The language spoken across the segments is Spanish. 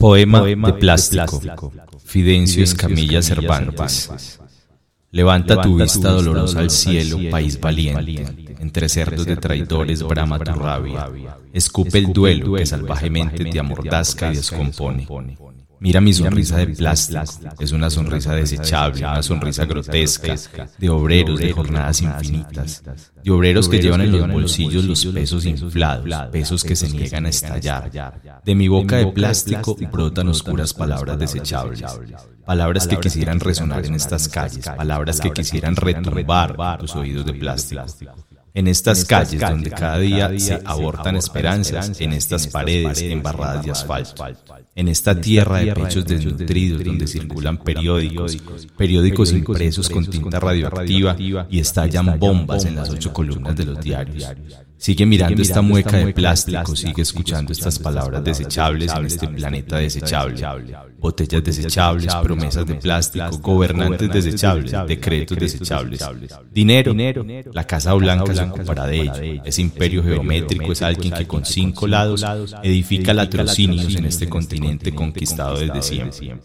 Poema, de, plástico. Fidencio Escamilla Cervantes. Levanta tu vista dolorosa al cielo, país valiente. Entre cerdos de traidores brama tu rabia. Escupe el duelo que salvajemente te amordazca y descompone. Mira mi sonrisa de plástico, es una sonrisa desechable, una sonrisa grotesca, de obreros de jornadas infinitas, de obreros que llevan en los bolsillos los pesos inflados, pesos que se niegan a estallar. De mi boca de plástico brotan oscuras palabras desechables, palabras que quisieran resonar en estas calles, palabras que quisieran retumbar tus oídos de plástico. En estas calles donde cada día se abortan esperanzas, en estas paredes embarradas de asfalto, en esta tierra de pechos desnutridos donde circulan periódicos, periódicos impresos con tinta radioactiva y estallan bombas en las ocho columnas de los diarios. Sigue mirando esta mueca de plástico, sigue escuchando estas palabras desechables en este planeta desechable. Botellas desechables, promesas de plástico, gobernantes desechables, decretos desechables. Dinero, la Casa Blanca se ocupará de ello. Ese imperio geométrico es alguien que con cinco lados edifica latrocinios en este continente conquistado desde siempre.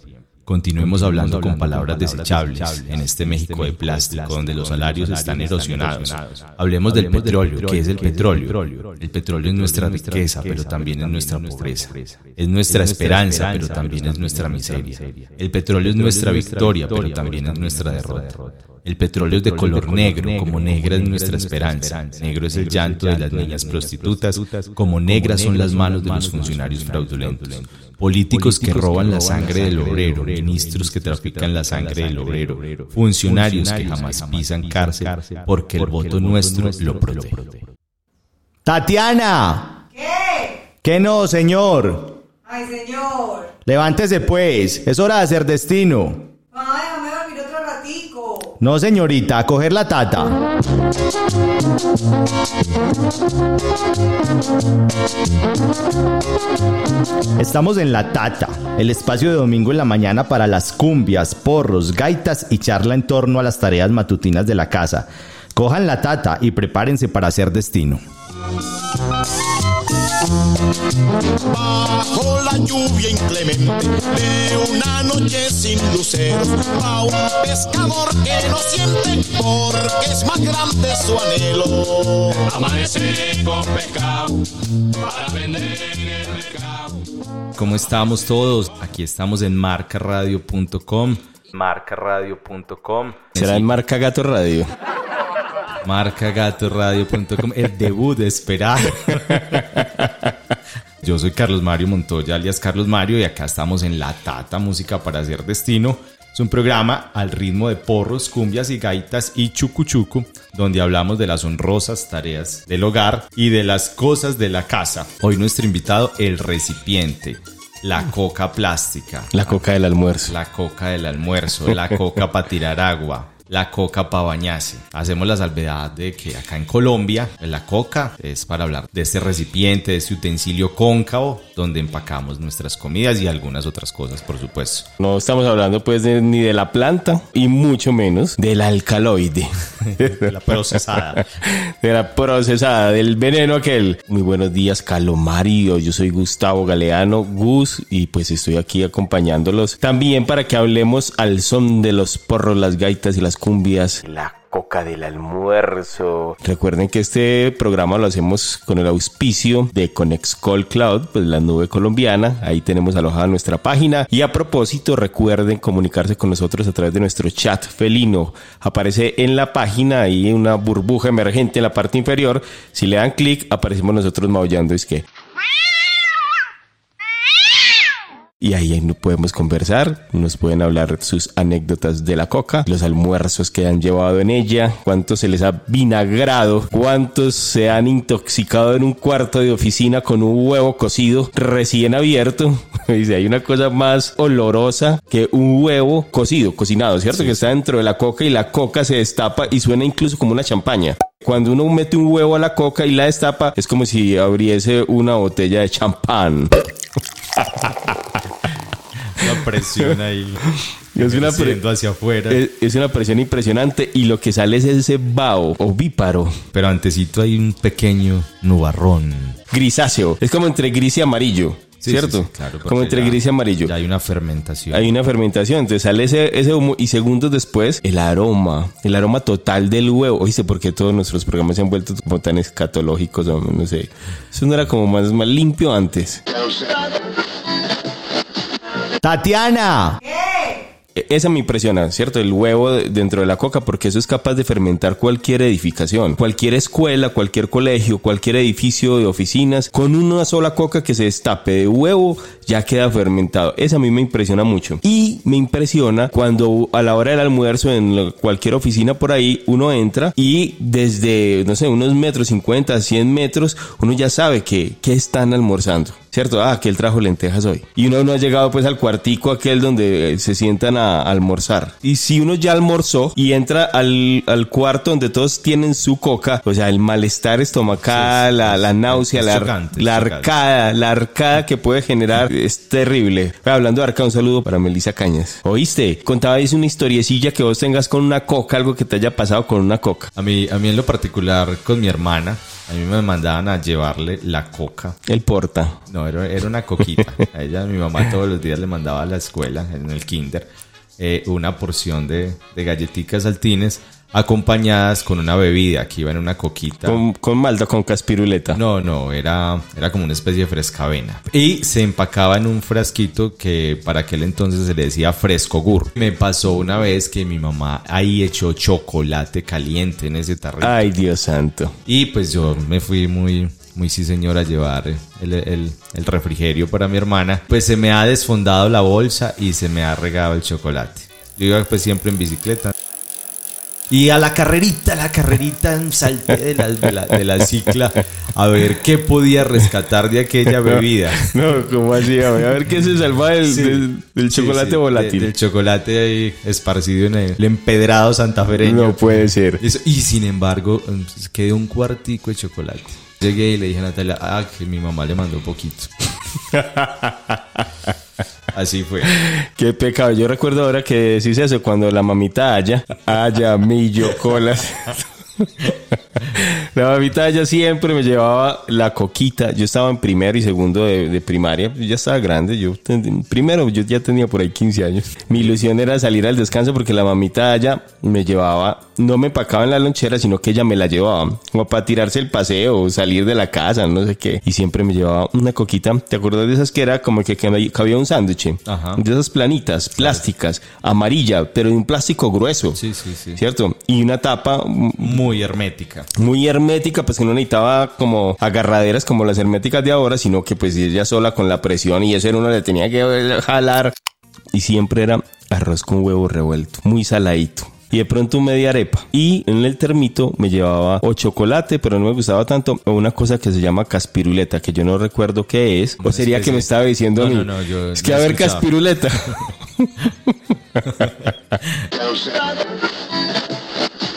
Continuemos hablando con palabras desechables en este México de plástico donde los salarios están erosionados. Hablemos del petróleo. ¿Qué es el petróleo? El petróleo es nuestra riqueza, pero también es nuestra pobreza. Es nuestra esperanza, pero también es nuestra miseria. El petróleo es nuestra victoria, pero también es nuestra derrota. El petróleo es de color negro, como negra es nuestra esperanza. Negro es el llanto de las niñas prostitutas, como negras son las manos de los funcionarios fraudulentos políticos que roban la sangre del obrero, ministros que trafican la sangre del obrero, funcionarios que jamás pisan cárcel porque el voto nuestro lo protege. Tatiana. ¿Qué? ¿Qué no, señor? Ay, señor. Levántese pues, es hora de hacer destino. Ay, déjame dormir otro ratico. No, señorita, coger la tata. Estamos en La Tata, el espacio de domingo en la mañana para las cumbias, porros, gaitas y charla en torno a las tareas matutinas de la casa. Cojan la tata y prepárense para hacer destino. Bajo la lluvia inclemente de una noche sin luceros, va un pescador que no siente porque es más grande su anhelo. Amanecer con pescado para vender en el mercado. ¿Cómo estamos todos? Aquí estamos en marcaradio.com. Marcaradio.com. Será en Marca Gato Radio. Marcagatoradio.com. El debut esperado. Yo soy Carlos Mario Montoya, alias Carlos Mario, y acá estamos en La Tata Música para Hacer Destino. Es un programa al ritmo de porros, cumbias y gaitas y chucuchucu, donde hablamos de las honrosas tareas del hogar y de las cosas de la casa. Hoy nuestro invitado, el recipiente. La coca plástica. La coca del almuerzo. La coca del almuerzo, la coca para tirar agua, la coca para bañarse. Hacemos la salvedad de que acá en Colombia la coca es para hablar de este recipiente, de este utensilio cóncavo donde empacamos nuestras comidas y algunas otras cosas, por supuesto. No estamos hablando pues de- ni de la planta y mucho menos del alcaloide. La procesada. de la procesada, del veneno aquel. Muy buenos días, Calomario. Yo soy Gustavo Galeano, Gus, y pues estoy aquí acompañándolos también para que hablemos al son de los porros, las gaitas y las cumbias. La coca del almuerzo. Recuerden que este programa lo hacemos con el auspicio de Conexcall Cloud, pues la nube colombiana. Ahí tenemos alojada nuestra página. Y a propósito, recuerden comunicarse con nosotros a través de nuestro chat felino. Aparece en la página ahí una burbuja emergente en la parte inferior. Si le dan clic, aparecemos nosotros maullando. Es que y ahí no podemos conversar, nos pueden hablar sus anécdotas de la coca, los almuerzos que han llevado en ella, cuántos se les ha vinagrado, cuántos se han intoxicado en un cuarto de oficina con un huevo cocido recién abierto. Dice, hay una cosa más olorosa que un huevo cocido, cocinado, ¿cierto? Que está dentro de la coca y la coca se destapa y suena incluso como una champaña. Cuando uno mete un huevo a la coca y la destapa, es como si abriese una botella de champán. Presión ahí. Es una hacia afuera. Es, es una presión impresionante y lo que sale es ese vaho ovíparo Pero antecito hay un pequeño nubarrón. grisáceo. Es como entre gris y amarillo. Sí, ¿cierto? sí, sí, claro, como entre ya- gris y amarillo. Ya hay una fermentación. Hay una fermentación, entonces sale ese, ese humo y segundos después el aroma, el aroma total del huevo. Oíste, ¿por qué todos nuestros programas se han vuelto como tan escatológicos? o No sé. Eso no era como más, más limpio antes. Tatiana. E- Esa me impresiona, ¿cierto? El huevo de- dentro de la coca, porque eso es capaz de fermentar cualquier edificación, cualquier escuela, cualquier colegio, cualquier edificio de oficinas. Con una sola coca que se destape de huevo, ya queda fermentado. Esa a mí me impresiona mucho. Y me impresiona cuando a la hora del almuerzo en cualquier oficina por ahí, uno entra y desde, no sé, unos metros, 50, 100 metros, uno ya sabe que, que están almorzando. ¿Cierto? Ah, que él trajo lentejas hoy. Y uno no ha llegado pues al cuartico aquel donde eh, se sientan a almorzar. Y si uno ya almorzó y entra al, al cuarto donde todos tienen su coca, o sea, el malestar estomacal, la, la náusea, es la, chocante, arcada, la arcada que puede generar es terrible. Hablando de arcada, un saludo para Melissa Cañas. ¿Oíste? Contabais una historiecilla que vos tengas con una coca, algo que te haya pasado con una coca. A mí, a mí en lo particular con mi hermana, a mí me mandaban a llevarle la coca. El porta. No, era, era una coquita. A ella, mi mamá todos los días le mandaba a la escuela, en el kinder, eh, una porción de, de galletitas saltines acompañadas con una bebida que iba en una coquita. Con, con malta, con caspiruleta. No, no, era, era como una especie de frescavena. Y se empacaba en un frasquito que para aquel entonces se le decía fresco gur. Me pasó una vez que mi mamá ahí echó chocolate caliente en ese tarrito. Ay, Dios santo. Y pues yo me fui muy, muy sí señor a llevar el, el- el refrigerio para mi hermana. Pues se me ha desfondado la bolsa y se me ha regado el chocolate. Yo iba pues siempre en bicicleta. Y a la carrerita, a la carrerita salté de la, de la, de la cicla a ver qué podía rescatar de aquella bebida. No, ¿cómo así? A ver, a ver qué se salva del, Sí. del- del Sí, chocolate sí, volátil. de- del chocolate ahí esparcido en el, el empedrado santafereño. No puede ser. Eso, y sin embargo, mm, quedó un cuartico de chocolate. Llegué y le dije a Natalia, ah, que mi mamá le mandó poquito. Así fue. Qué pecado. Yo recuerdo ahora que decís eso cuando la mamita haya, haya millo colas. La mamita ella siempre me llevaba la coquita. Yo estaba en primero y segundo de, de primaria. Yo ya estaba grande. Yo ten- primero yo ya tenía por ahí 15 años. Mi ilusión era salir al descanso porque la mamita ella me llevaba, no me empacaba en la lonchera, sino que ella me la llevaba. Como para tirarse el paseo o salir de la casa, no sé qué. Y siempre me llevaba una coquita. ¿Te acuerdas de esas que era como que, que cabía un sándwich? De esas planitas, plásticas, amarilla, pero de un plástico grueso. Sí, sí, sí. ¿Cierto? Y una tapa Muy hermética. muy hermética, pues que no necesitaba como agarraderas como las herméticas de ahora, sino que pues ella sola con la presión y eso era uno le tenía que jalar. Y siempre era arroz con huevo revuelto, muy saladito. Y de pronto media arepa. Y en el termito me llevaba o chocolate, pero no me gustaba tanto, o una cosa que se llama caspiruleta, que yo no recuerdo qué es. O sería que me estaba diciendo a mí. no, no, yo es que no a ver caspiruleta.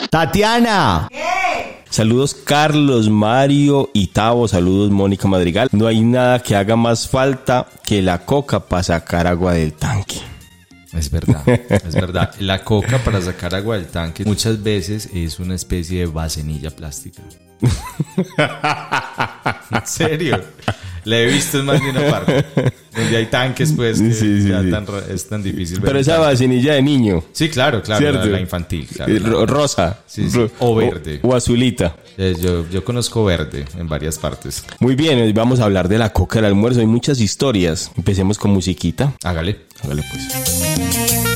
Tatiana. ¿Qué? Saludos Carlos, Mario y Tavo, saludos Mónica Madrigal. No hay nada que haga más falta que la coca para sacar agua del tanque. Es verdad, es verdad. La coca para sacar agua del tanque muchas veces es una especie de vasenilla plástica. ¿En serio? La he visto en más de una parte. Donde hay tanques, pues, que Sí, sí, ya sí. tan ra- es tan difícil ver. Pero esa vacinilla de niño, Sí, claro, claro. La, la infantil, claro. Eh, la- ro- rosa. Sí, sí. Ro- O verde. O, azulita. Eh, yo, yo conozco verde en varias partes. Muy bien, hoy vamos a hablar de la coca del almuerzo. Hay muchas historias. Empecemos con musiquita. Hágale. Hágale pues.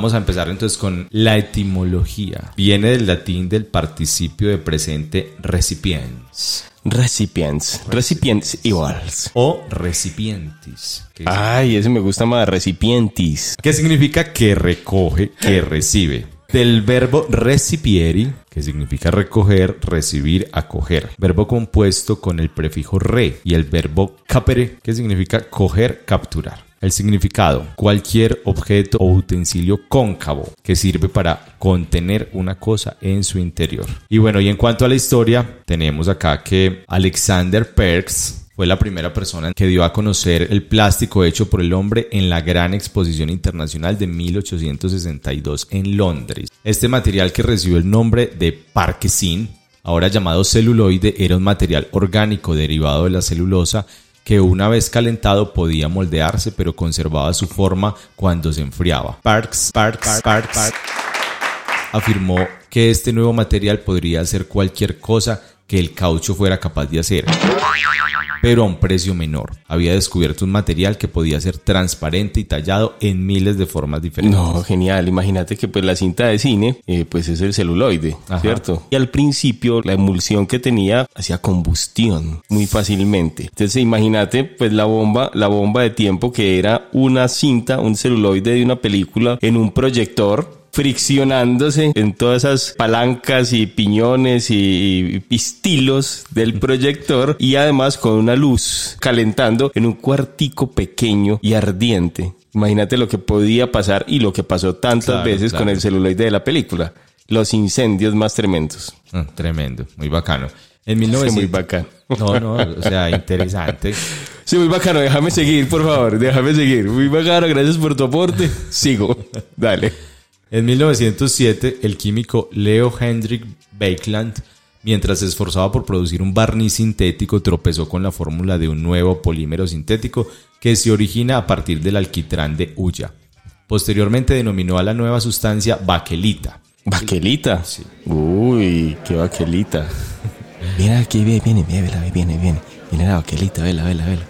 Vamos a empezar entonces con la etimología. Viene del latín del participio de presente recipiens Recipients. Recipients iguals. o recipientis. que Ay, ese me gusta más. Recipientis. que significa que recoge, que recibe. Del verbo recipieri, que significa recoger, recibir, acoger. Verbo compuesto con el prefijo re y el verbo capere, que significa coger, capturar. El significado, cualquier objeto o utensilio cóncavo que sirve para contener una cosa en su interior. Y bueno, y en cuanto a la historia, tenemos acá que Alexander Perks fue la primera persona que dio a conocer el plástico hecho por el hombre en la Gran Exposición Internacional de 1862 en Londres. Este material que recibió el nombre de Parkesin, ahora llamado celuloide, era un material orgánico derivado de la celulosa que una vez calentado podía moldearse pero conservaba su forma cuando se enfriaba. Parks, Parks, Parks afirmó que este nuevo material podría hacer cualquier cosa que el caucho fuera capaz de hacer, pero a un precio menor. Había descubierto un material que podía ser transparente y tallado en miles de formas diferentes. No, genial. Imagínate que pues la cinta de cine, eh, pues es el celuloide, Ajá. ¿cierto? Y al principio la emulsión que tenía hacía combustión muy fácilmente. Entonces imagínate pues la bomba, la bomba de tiempo que era una cinta, un celuloide de una película en un proyector friccionándose en todas esas palancas y piñones y, pistilos del proyector y además con una luz calentando en un cuartico pequeño y ardiente. Imagínate lo que podía pasar y lo que pasó tantas Claro, veces con el celuloide de la película. Los incendios más tremendos. Ah, tremendo, muy bacano. En Sí, 1900... muy bacano. No, no, o sea, interesante. Sí, muy bacano. Déjame seguir, por favor. Déjame seguir. Muy bacano. Gracias por tu aporte. Sigo. Dale. En 1907, el químico Leo Hendrik Bakeland, mientras se esforzaba por producir un barniz sintético, tropezó con la fórmula de un nuevo polímero sintético que se origina a partir del alquitrán de hulla. Posteriormente denominó a la nueva sustancia baquelita. Baquelita. Uy, qué baquelita. Mira, aquí viene, viene, viene, viene, viene. Viene la baquelita, vela, vela, vela.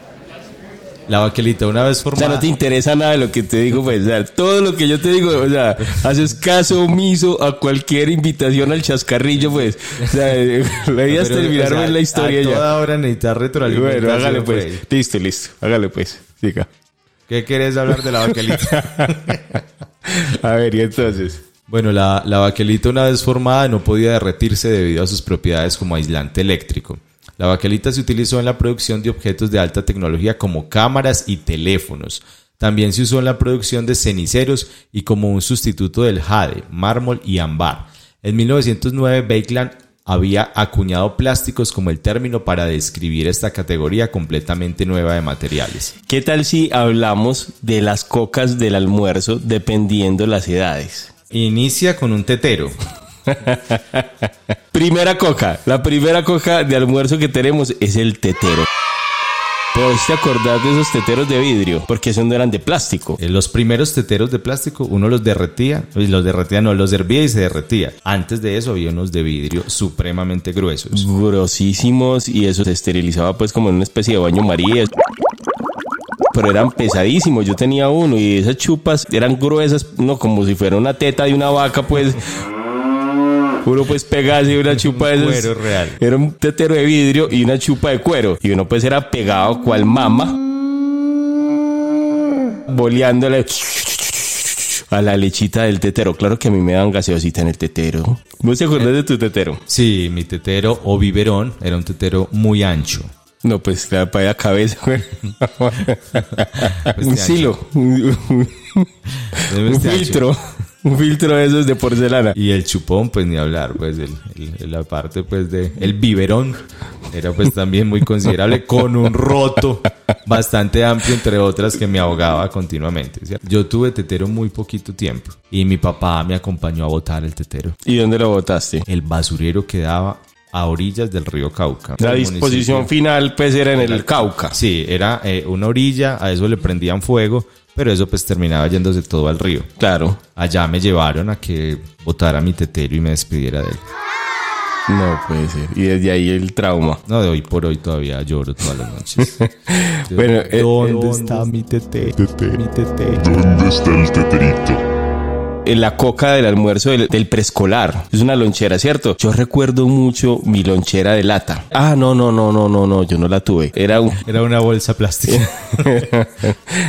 La baquelita, una vez O sea, formada... no te interesa nada de lo que te digo, pues, o sea, todo lo que yo te digo, o sea, haces caso omiso a cualquier invitación al chascarrillo, pues. O sea, la idea es Pero, terminar o sea, la historia a ya. toda hora necesitas retroalimentación. Bueno, hágale pues. Listo, listo. Hágale pues. Siga. ¿Qué querés hablar de la baquelita? A ver, y entonces. Bueno, la, la baquelita una vez formada no podía derretirse debido a sus propiedades como aislante eléctrico. La baquelita se utilizó en la producción de objetos de alta tecnología como cámaras y teléfonos. También se usó en la producción de ceniceros y como un sustituto del jade, mármol y ámbar. En 1909, Bakeland había acuñado plásticos como el término para describir esta categoría completamente nueva de materiales. ¿Qué tal si hablamos de las cocas del almuerzo dependiendo las edades? Inicia con un tetero. Primera coca. La primera coca de almuerzo que tenemos es el tetero. ¿Puedes te acordar de esos teteros de vidrio? Porque esos no eran de plástico. Eh, Los primeros teteros de plástico, uno los derretía, y los derretía, no, los hervía y se derretía. Antes de eso había unos de vidrio supremamente gruesos. Grosísimos y eso se esterilizaba pues como en una especie de baño maría. Pero eran pesadísimos. Yo tenía uno y esas chupas eran gruesas, no como si fuera una teta de una vaca, pues. Uno pues pegase una chupa de esas. Cuero real. Era un tetero de vidrio y una chupa de cuero. Y uno pues era pegado cual mama. Boleándole a la lechita del tetero. Claro que a mí me dan gaseosita en el tetero. ¿Vos te acordás de tu tetero? Sí, mi tetero o biberón era un tetero muy ancho. No, pues la para la cabeza, güey. un Este silo. Un, un- un Este filtro. Un filtro de esos de porcelana. Y el chupón, pues ni hablar, pues el, el- la parte pues de el biberón era pues también muy considerable con un roto bastante amplio entre otras que me ahogaba continuamente. ¿cierto? Yo tuve tetero muy poquito tiempo y mi papá me acompañó a botar el tetero. ¿Y dónde lo botaste? El basurero quedaba a orillas del río Cauca. La disposición municipio- final, pues, era en el Cauca. Sí, era eh, una orilla, a eso le prendían fuego, pero eso pues terminaba yéndose todo al río. Claro. Allá me llevaron a que botara mi tetero y me despidiera de él. No puede ser. Y desde ahí el trauma. No, de hoy por hoy todavía lloro todas las noches. Bueno, eh, ¿dónde eh, está mi tetero? Mi tetero. ¿Dónde está el teterito? Eh, la coca del almuerzo del, del preescolar. Es una lonchera, ¿cierto? Yo recuerdo mucho mi lonchera de lata. Ah, no, no, no, no, no, no, yo no la tuve. Era un... Era una bolsa plástica.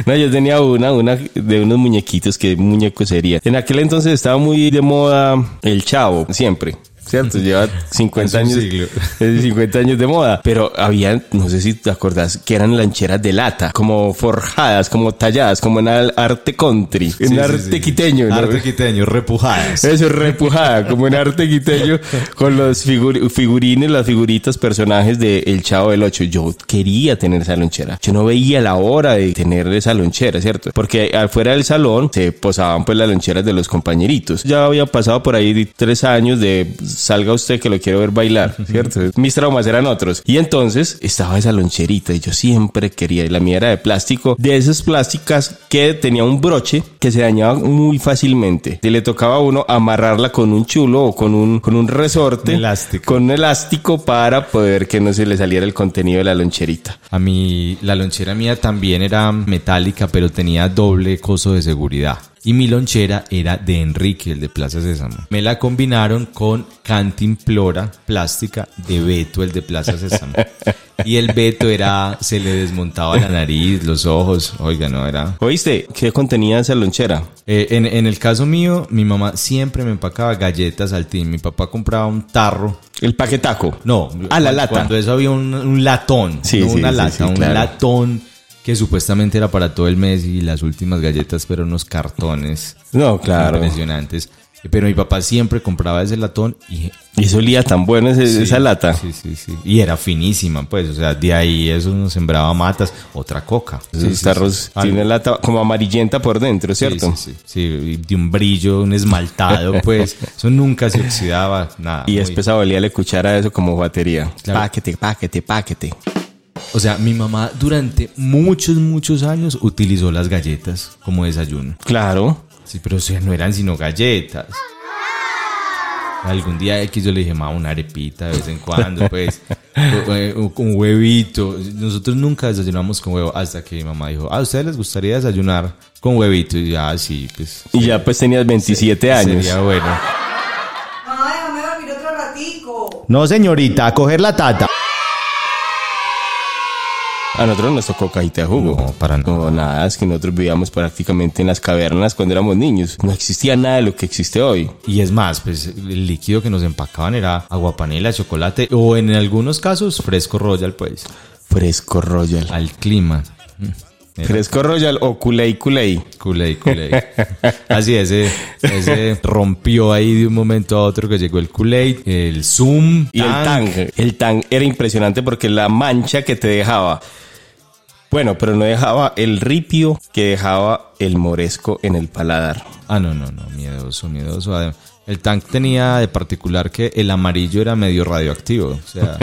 no, yo tenía una, una de unos muñequitos que muñeco sería. En aquel entonces estaba muy de moda el chavo, siempre. ¿Cierto? Lleva 50 Hace un años, siglo. es 50 años de moda. Pero había, no sé si te acordás, que eran lancheras de lata, como forjadas, como talladas, como en arte country, en Sí, arte sí. quiteño. ¿no? Arte quiteño, repujadas. Eso es repujada, como en arte quiteño, con los figur- figurines, las figuritas, personajes de El Chavo del Ocho. Yo quería tener esa lonchera. Yo no veía la hora de tener esa lonchera, ¿cierto? Porque afuera del salón se posaban pues las loncheras de los compañeritos. Ya había pasado por ahí tres años de salga usted que lo quiero ver bailar, ¿cierto? Mis traumas eran otros. Y entonces estaba esa loncherita y yo siempre quería, y la mía era de plástico, de esas plásticas que tenía un broche que se dañaba muy fácilmente. Y le tocaba a uno amarrarla con un chulo o con un, con un resorte. Elástico. Con un elástico para poder que no se le saliera el contenido de la loncherita. A mí, la lonchera mía también era metálica, pero tenía doble coso de seguridad. Y mi lonchera era de Enrique, el de Plaza Sésamo. Me la combinaron con Cantimplora plástica de Beto, el de Plaza Sésamo. Y el Beto era, se le desmontaba la nariz, los ojos. Oiga, no, era... ¿Oíste? ¿Qué contenía esa lonchera? Eh, en, en el caso mío, mi mamá siempre me empacaba galletas al tin. Mi papá compraba un tarro El paquetaco. no. Ah, la lata. Cuando eso había un, un latón. Sí, no sí, una sí, lata, un claro. latón que supuestamente era para todo el mes y las últimas galletas, pero unos cartones No, claro. impresionantes. Pero mi papá siempre compraba ese latón y... Y eso olía tan bueno ese- sí, esa lata. Sí, sí, sí. Y era finísima, pues. O sea, de ahí eso nos sembraba matas. Otra coca. Esos Sí, tarros sí. tienen lata como amarillenta por dentro, ¿cierto? Sí, sí, de un brillo, un esmaltado, pues. Eso nunca se oxidaba, nada. Y muy- después a Bolía le cuchara eso como batería. Claro. Paquete, paquete, paquete. O sea, mi mamá durante muchos, muchos años utilizó las galletas como desayuno. Claro. Sí, pero o sea, no eran sino galletas. Algún día X yo le dije, mamá, una arepita de vez en cuando, pues, o- eh, huevito. Nosotros nunca desayunamos con huevo hasta que mi mamá dijo, ah, ¿a ustedes les gustaría desayunar con huevito? Y ya, sí, pues. Y ya pues tenías 27 años. Sería bueno. Mamá, déjame dormir otro ratico. No, señorita, a coger la tata. A nosotros nos tocó cajita de jugo. No, para nada. No, nada, es que nosotros vivíamos prácticamente en las cavernas cuando éramos niños. No existía nada de lo que existe hoy. Y es más, pues el líquido que nos empacaban era aguapanela, chocolate o en algunos casos fresco royal, pues, Fresco Royal. al clima. Era Fresco Royal o Culey Culey. Kool-Aid, Kool-Aid. Así, ese, ese rompió ahí de un momento a otro que llegó el Kool-Aid, el Zoom Y el Tang. El Tang era impresionante porque la mancha que te dejaba. Bueno, pero no dejaba el ripio que dejaba el moresco en el paladar. Ah, no, no, no, miedoso, miedoso. Adem- El tank tenía de particular que el amarillo era medio radioactivo, o sea,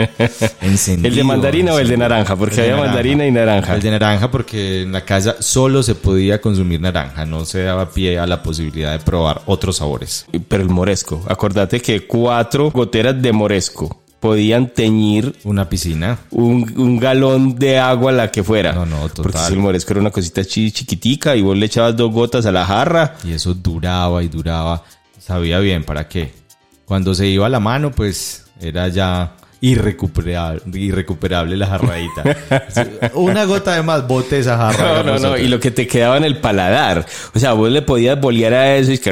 encendido. ¿El de mandarina o el de naranja? Porque de había naranja. mandarina y naranja. El de naranja porque en la casa solo se podía consumir naranja, no se daba pie a la posibilidad de probar otros sabores. Pero el moresco. Acordate que cuatro goteras de moresco podían teñir Una piscina, un, un galón de agua la que fuera. No, no, total. Porque si el moresco era una cosita chi- chiquitica y vos le echabas dos gotas a la jarra. y eso duraba y duraba. Sabía bien para qué. Cuando se iba la mano, pues era ya irrecuperable, irrecuperable la jarradita. Una gota de más, bote esa jarra. No, no, no. Y lo que te quedaba en el paladar. O sea, vos le podías bolear a eso y que...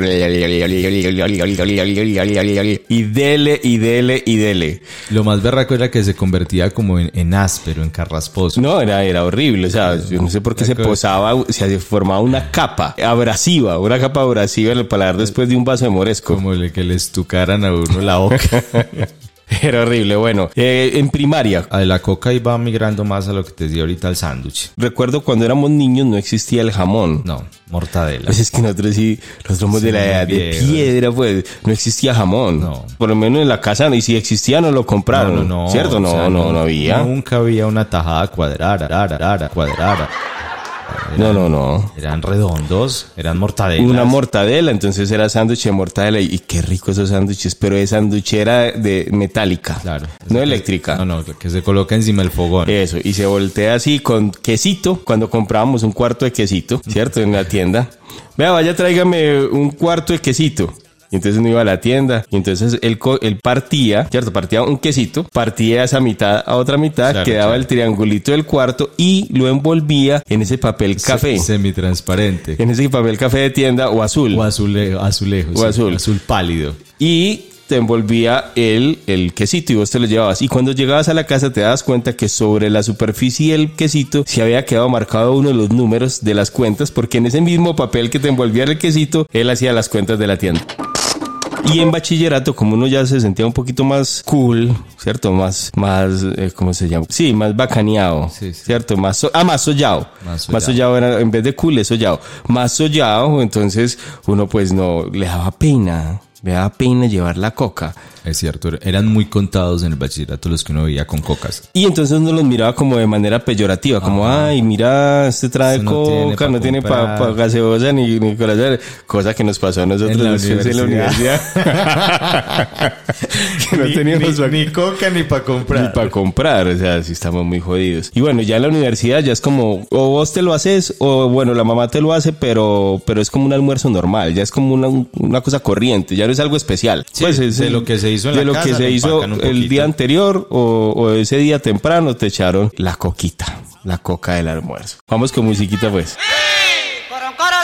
Y dele, y dele, y dele. Lo más berraco era que se convertía como en, en áspero, en carrasposo. No, era, era horrible. O sea, yo no sé por qué se posaba, o sea, se formaba una capa abrasiva, una capa abrasiva en el paladar después de un vaso de moresco. Como el que le estucaran a uno la boca. Era horrible. Bueno, eh, en primaria, A la coca iba migrando más a lo que te decía ahorita el sándwich. recuerdo cuando éramos niños no existía el jamón. No, mortadela. Pues es que nosotros sí, nosotros somos de la Sí, edad de piedra, pues no existía jamón. No. Por lo menos en la casa, y si existía, no lo compraron. ¿Cierto? No, o sea, no, no había. Nunca había una tajada cuadrada, rara, rara, No, no, no. Eran redondos, eran mortadelas. Una mortadela, entonces era sándwich de mortadela. Y qué rico esos sándwiches, pero de sanduchera de metálica. Claro. No eléctrica. No, no, que se coloca encima del fogón. Eso, y se voltea así con quesito, cuando comprábamos un cuarto de quesito, ¿cierto? En la tienda. Vea, vaya, tráigame un cuarto de quesito. Y entonces uno iba a la tienda y entonces él, él partía, ¿cierto? Partía un quesito, partía esa mitad a otra mitad, Claro, quedaba claro. el triangulito del cuarto y lo envolvía en ese papel café. Semitransparente. En ese papel café de tienda o azul. O azulejo, azulejo. O sí, azul. Azul pálido. y te envolvía el, el quesito y vos te lo llevabas. Y cuando llegabas a la casa te das cuenta que sobre la superficie del quesito se había quedado marcado uno de los números de las cuentas, porque en ese mismo papel que te envolvía el quesito, él hacía las cuentas de la tienda. Y en bachillerato, como uno ya se sentía un poquito más cool, ¿cierto? Más, más, eh, ¿cómo se llama? Sí, más bacaneado, Sí, sí. ¿cierto? Más, so- ah, más sollado. Más Más sollado. sollado era, en vez de cool, es sollado. Más sollado, entonces uno pues no, le daba pena, le daba pena llevar la coca. Es cierto, eran muy contados en el bachillerato los que uno veía con cocas. Y entonces uno los miraba como de manera peyorativa, como, ay, mira, este trae no tiene coca, pa' no tiene para comprar". gaseosa ni, ni corazón. Cosa que nos pasó a nosotros En la después en la universidad. que no teníamos pa- coca ni para comprar. ni para comprar, o sea, sí estamos muy jodidos. Y bueno, ya en la universidad ya es como, o vos te lo haces, o bueno, la mamá te lo hace, pero, pero es como un almuerzo normal, ya es como una, una cosa corriente, ya no es algo especial. Pues es de lo que se hizo en de la lo casa, que se hizo el día anterior o, o ese día temprano te echaron la coquita, la coca del almuerzo. Vamos con musiquita pues. Coroncoro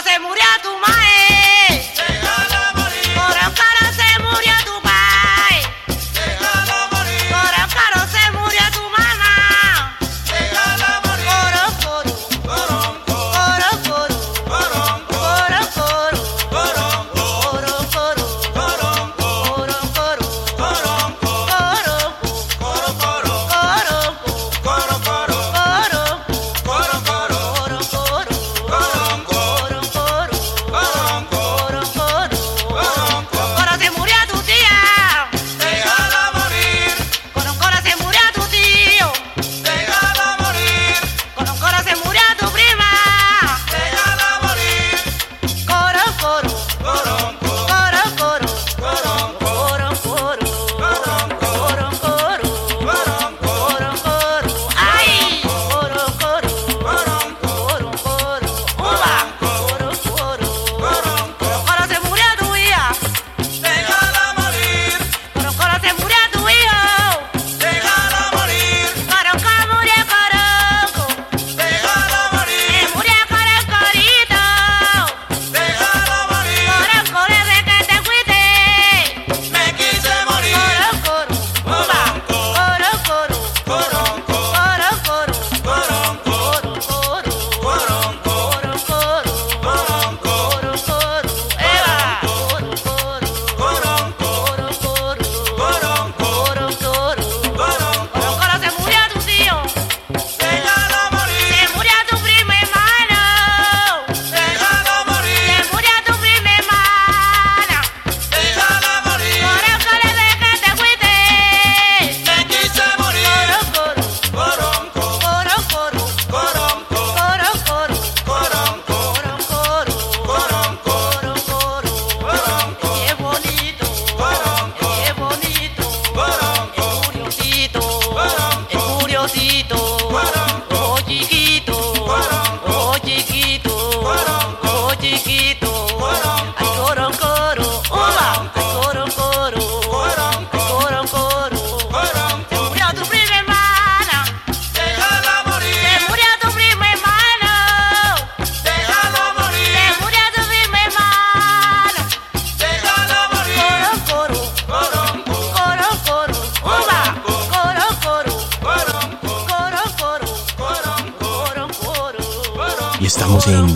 Y estamos en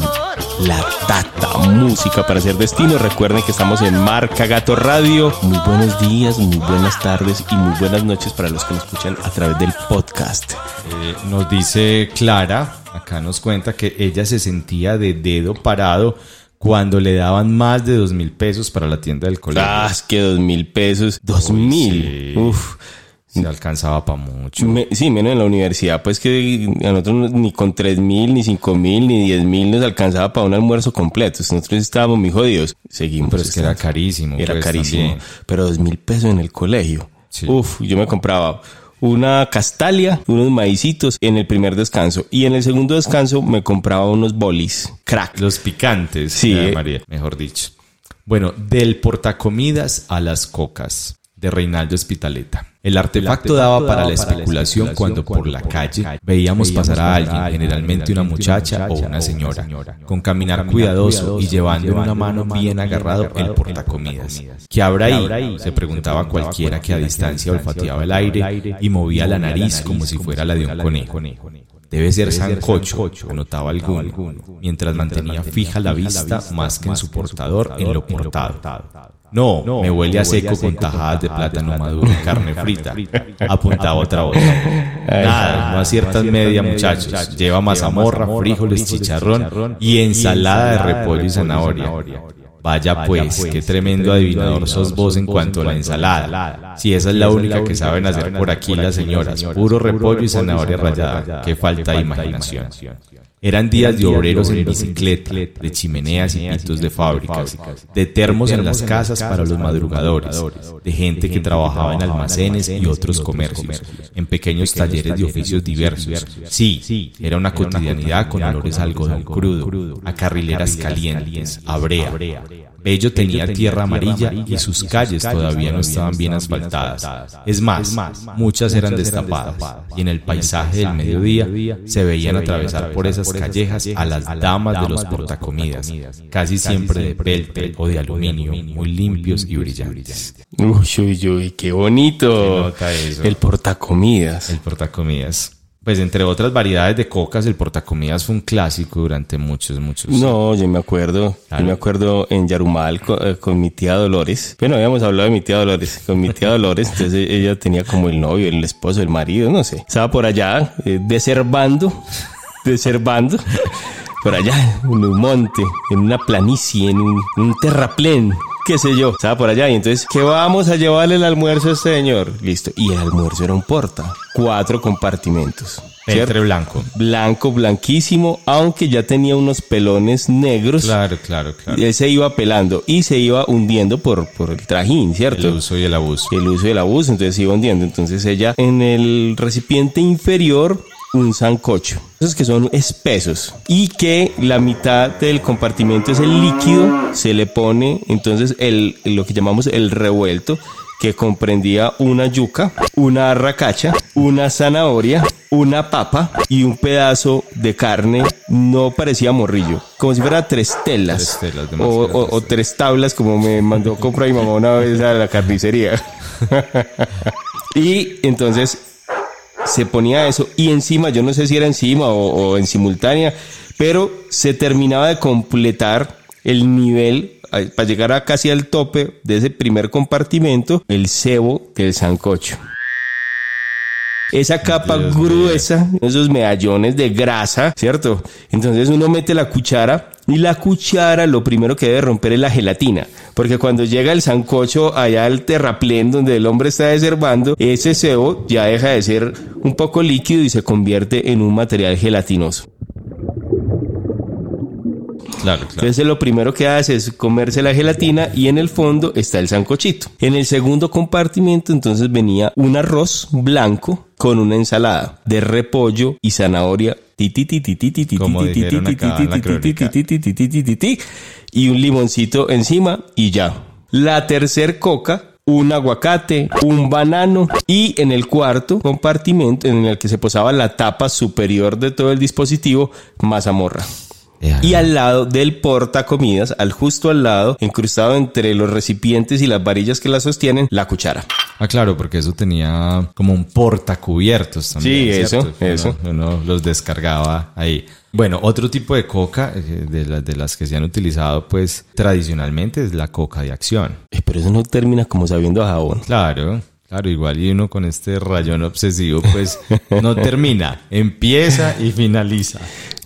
La Tata Música para hacer destino. Recuerden que estamos en Marca Gato Radio. Muy buenos días, muy buenas tardes y muy buenas noches para los que nos escuchan a través del podcast. Eh, nos dice Clara, acá nos cuenta que ella se sentía de dedo parado cuando le daban más de dos mil pesos para la tienda del colegio. Ah, es que dos mil pesos. Dos mil. sí. Uf. Se alcanzaba para mucho. Me- sí, menos en la universidad, pues que a nosotros no- ni con tres mil, ni cinco mil, ni diez mil nos alcanzaba para un almuerzo completo. Nosotros estábamos muy jodidos. Seguimos. Pero es que era carísimo. Era pues, carísimo. también. Pero dos mil pesos en el colegio. Sí. Uf, yo me compraba una castalia, unos maicitos en el primer descanso. Y en el segundo descanso me compraba unos bolis. Crack. Los picantes, Sí, sí, eh. María, mejor dicho. Bueno, del portacomidas a las cocas, de Reinaldo Espitaleta. El artefacto daba para la especulación cuando por la calle veíamos pasar a alguien, generalmente una muchacha o una señora, con caminar cuidadoso y llevando en una mano bien agarrado el portacomidas. ¿Qué habrá ahí? Se preguntaba cualquiera que a distancia olfateaba el aire y movía la nariz como si fuera la de un conejo. Debe ser sancocho, anotaba alguno, mientras mantenía fija la vista más que en su portador en lo portado. No, me huele a seco con tajadas de plátano maduro y carne frita. Apuntaba otra voz. Nada, no aciertas media, muchachos. Lleva mazamorra, frijoles, chicharrón y ensalada de repollo y zanahoria. Vaya pues, qué tremendo adivinador sos vos en cuanto a la ensalada. Si esa es la única que saben hacer por aquí las señoras, puro repollo y zanahoria rallada. Qué falta de imaginación. Eran días de obreros en bicicleta, de chimeneas y pitos de fábricas, de termos en las casas para los madrugadores, de gente que trabajaba en almacenes y otros comercios, en pequeños talleres de oficios diversos. Sí, era una cotidianidad con olores a algodón crudo, a carrileras calientes, a brea. Bello tenía tierra amarilla y sus calles todavía no estaban bien asfaltadas. Es más, muchas eran destapadas y en el paisaje del mediodía se veían atravesar por esas callejas a las damas de los portacomidas, casi siempre de peltre o de aluminio, muy limpios y brillantes. Uy, uy, uy, qué bonito. Qué nota eso. El portacomidas. El portacomidas. Pues entre otras variedades de cocas, el portacomidas fue un clásico durante muchos, muchos No, yo me acuerdo. Claro. Yo me acuerdo en Yarumal con, eh, con mi tía Dolores. Bueno, habíamos hablado de mi tía Dolores. Con mi tía Dolores, entonces ella tenía como el novio, el esposo, el marido, no sé. Estaba por allá, eh, deservando, deservando. Por allá, en un monte, en una planicie, en un, en un terraplén, qué sé yo. Estaba por allá y entonces, ¿qué vamos a llevarle el almuerzo a este señor? Listo. Y el almuerzo era un porta. Cuatro compartimentos. ¿cierto? Peltre blanco. Blanco, blanquísimo, aunque ya tenía unos pelones negros. Claro, claro, claro. Y él se iba pelando y se iba hundiendo por, por el trajín, ¿cierto? El uso y el abuso. El uso del abuso, entonces se iba hundiendo. Entonces ella en el recipiente inferior un sancocho. Esos que son espesos y que la mitad del compartimento es el líquido, se le pone entonces el, lo que llamamos el revuelto que comprendía una yuca, una arracacha, una zanahoria, una papa y un pedazo de carne, no parecía morrillo, como si fuera tres telas, Tres telas, o, o- o tres tablas como me mandó comprar mi mamá una vez a la carnicería. y entonces se ponía eso y encima, yo no sé si era encima o, o en simultánea, pero se terminaba de completar el nivel para llegar a casi al tope de ese primer compartimento, el cebo del sancocho. Esa capa Dios gruesa, esos medallones de grasa, ¿cierto? Entonces uno mete la cuchara y la cuchara lo primero que debe romper es la gelatina. Porque cuando llega el sancocho allá al terraplén donde el hombre está deservando, ese cebo ya deja de ser un poco líquido y se convierte en un material gelatinoso. Claro, claro. Entonces lo primero que hace es comerse la gelatina y en el fondo está el sancochito. En el segundo compartimento entonces venía un arroz blanco con una ensalada de repollo y zanahoria Como dijeron acá en la crónica. y un limoncito encima y ya. La tercer coca un aguacate, un banano y en el cuarto compartimento en el que se posaba la tapa superior de todo el dispositivo, mazamorra. Y al lado del portacomidas, al justo al lado, incrustado entre los recipientes y las varillas que la sostienen, la cuchara. Ah, claro, porque eso tenía como un portacubiertos también. Sí, ¿cierto? eso, eso. Uno, uno los descargaba ahí. Bueno, otro tipo de coca eh, de, las de las que se han utilizado, pues tradicionalmente es la coca de acción. Eh, Pero eso no termina como sabiendo a jabón. Claro, claro, igual y uno con este rayón obsesivo, pues no termina, empieza y finaliza.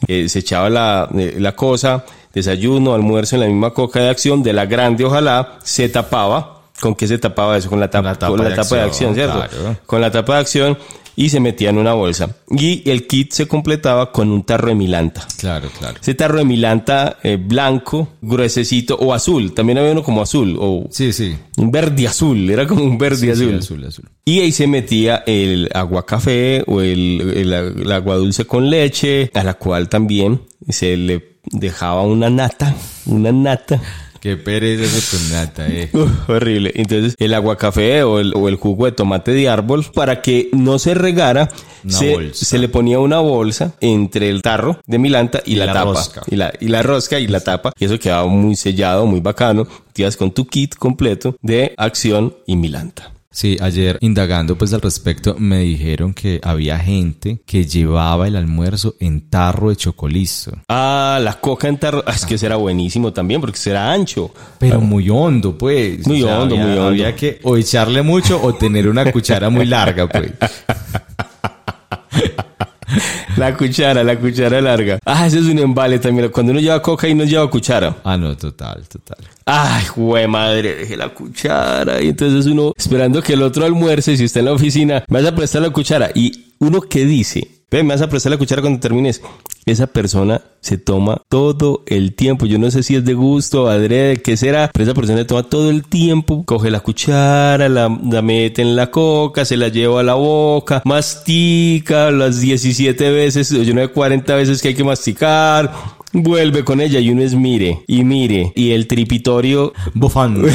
Eh, se echaba la, eh, la cosa, desayuno, almuerzo en la misma coca de acción, de la grande ojalá, se tapaba ¿Con qué se tapaba eso? Con la tapa, la tapa con la de tapa de acción, acción, ¿cierto? claro. Con la tapa de acción y se metía en una bolsa. Y el kit se completaba con un tarro de milanta. Claro, claro. Ese tarro de milanta eh, blanco, gruesecito o azul. También había uno como azul o Sí, sí. un verde azul. Era como un verde Sí, azul. azul, azul. Y ahí se metía el agua café o el, el- el agua dulce con leche, a la cual también se le dejaba una nata, una nata. Qué pereza ese con nata, eh. Uf, horrible. Entonces, el agua café o el, o el jugo de tomate de árbol, para que no se regara, se, se le ponía una bolsa entre el tarro de milanta y, Y la, la tapa. rosca. Y la, y la rosca y la tapa. Y eso quedaba muy sellado, muy bacano. Te ibas con tu kit completo de acción y milanta. Sí, ayer indagando pues al respecto me dijeron que había gente que llevaba el almuerzo en tarro de chocolizo. Ah, la coca en tarro. Ah, es que será buenísimo también porque será ancho. Pero muy hondo, pues. Muy hondo, había, muy hondo. Había que o echarle mucho o tener una cuchara muy larga, pues. La cuchara, la cuchara larga. Ah, ese es un embale también. Cuando uno lleva coca y no lleva cuchara. Ah, no, total, total. Ay, güey, madre, dejé la cuchara. Y entonces uno esperando que el otro almuerce, si está en la oficina, me vas a prestar la cuchara. Y uno que dice, ve, me vas a prestar la cuchara cuando termines. Esa persona se toma todo el tiempo. Yo no sé si es de gusto, adrede, qué será, pero esa persona se toma todo el tiempo. Coge la cuchara, la, la mete en la coca, se la lleva a la boca, mastica las 17 veces, yo no sé 40 veces que hay que masticar. Vuelve con ella y uno es mire y mire. Y el tripitorio Bufando.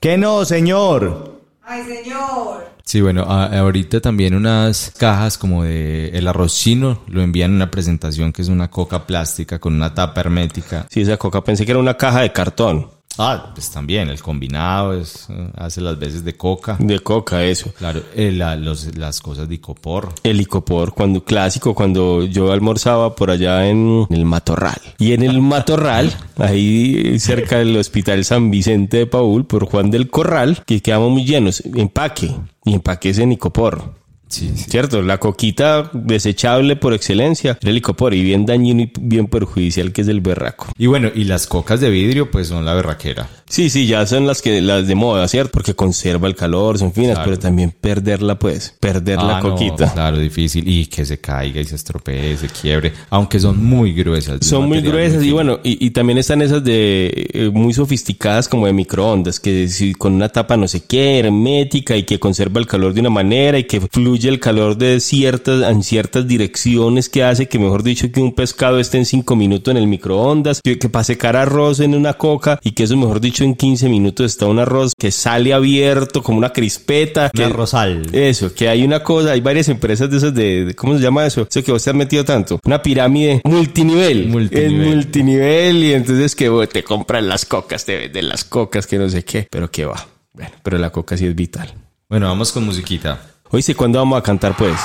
¿Qué no, señor? Ay, señor. Sí, bueno, a- ahorita también unas cajas como de el arroz chino lo envían en una presentación que es una coca plástica con una tapa hermética. Sí, esa coca pensé que era una caja de cartón. Ah, pues también el combinado es, eh, hace las veces de coca. De coca, eso. Claro, eh, la- los- las cosas de icopor. El licopor, cuando clásico, cuando yo almorzaba por allá en el Matorral. Y en el Matorral, ahí cerca del Hospital San Vicente de Paul, por Juan del Corral, que quedamos muy llenos, empaque. Y empaque ese nicopor. Sí, sí. ¿Cierto? La coquita desechable por excelencia, el licopor, y bien dañino y bien perjudicial que es el berraco. Y bueno, y las cocas de vidrio pues son la berraquera. Sí, sí, ya son las que las de moda, ¿cierto? Porque conserva el calor, son finas, Claro. pero también perderla, pues, perder la Ah, no, coquita. claro, difícil. Y que se caiga y se estropee, se quiebre. Aunque son muy gruesas. Son muy gruesas y bueno, y, y también están esas de eh, muy sofisticadas como de microondas, que si con una tapa no sé qué, hermética y que conserva el calor de una manera y que fluye el calor de ciertas, en ciertas direcciones que hace que mejor dicho que un pescado esté en cinco minutos en el microondas, que, que para secar arroz en una coca y que eso mejor dicho en 15 minutos está un arroz que sale abierto como una crispeta. Una que- rosal. eso, que hay una cosa, hay varias empresas de esas de, de- ¿cómo se llama eso? Eso que vos te has metido tanto. Una pirámide multinivel. Multinivel. En multinivel y entonces que te compran las cocas, te venden las cocas, que no sé qué. Pero que va. Bueno, pero la coca sí es vital. Bueno, vamos con musiquita. Sé cuándo vamos a cantar, pues.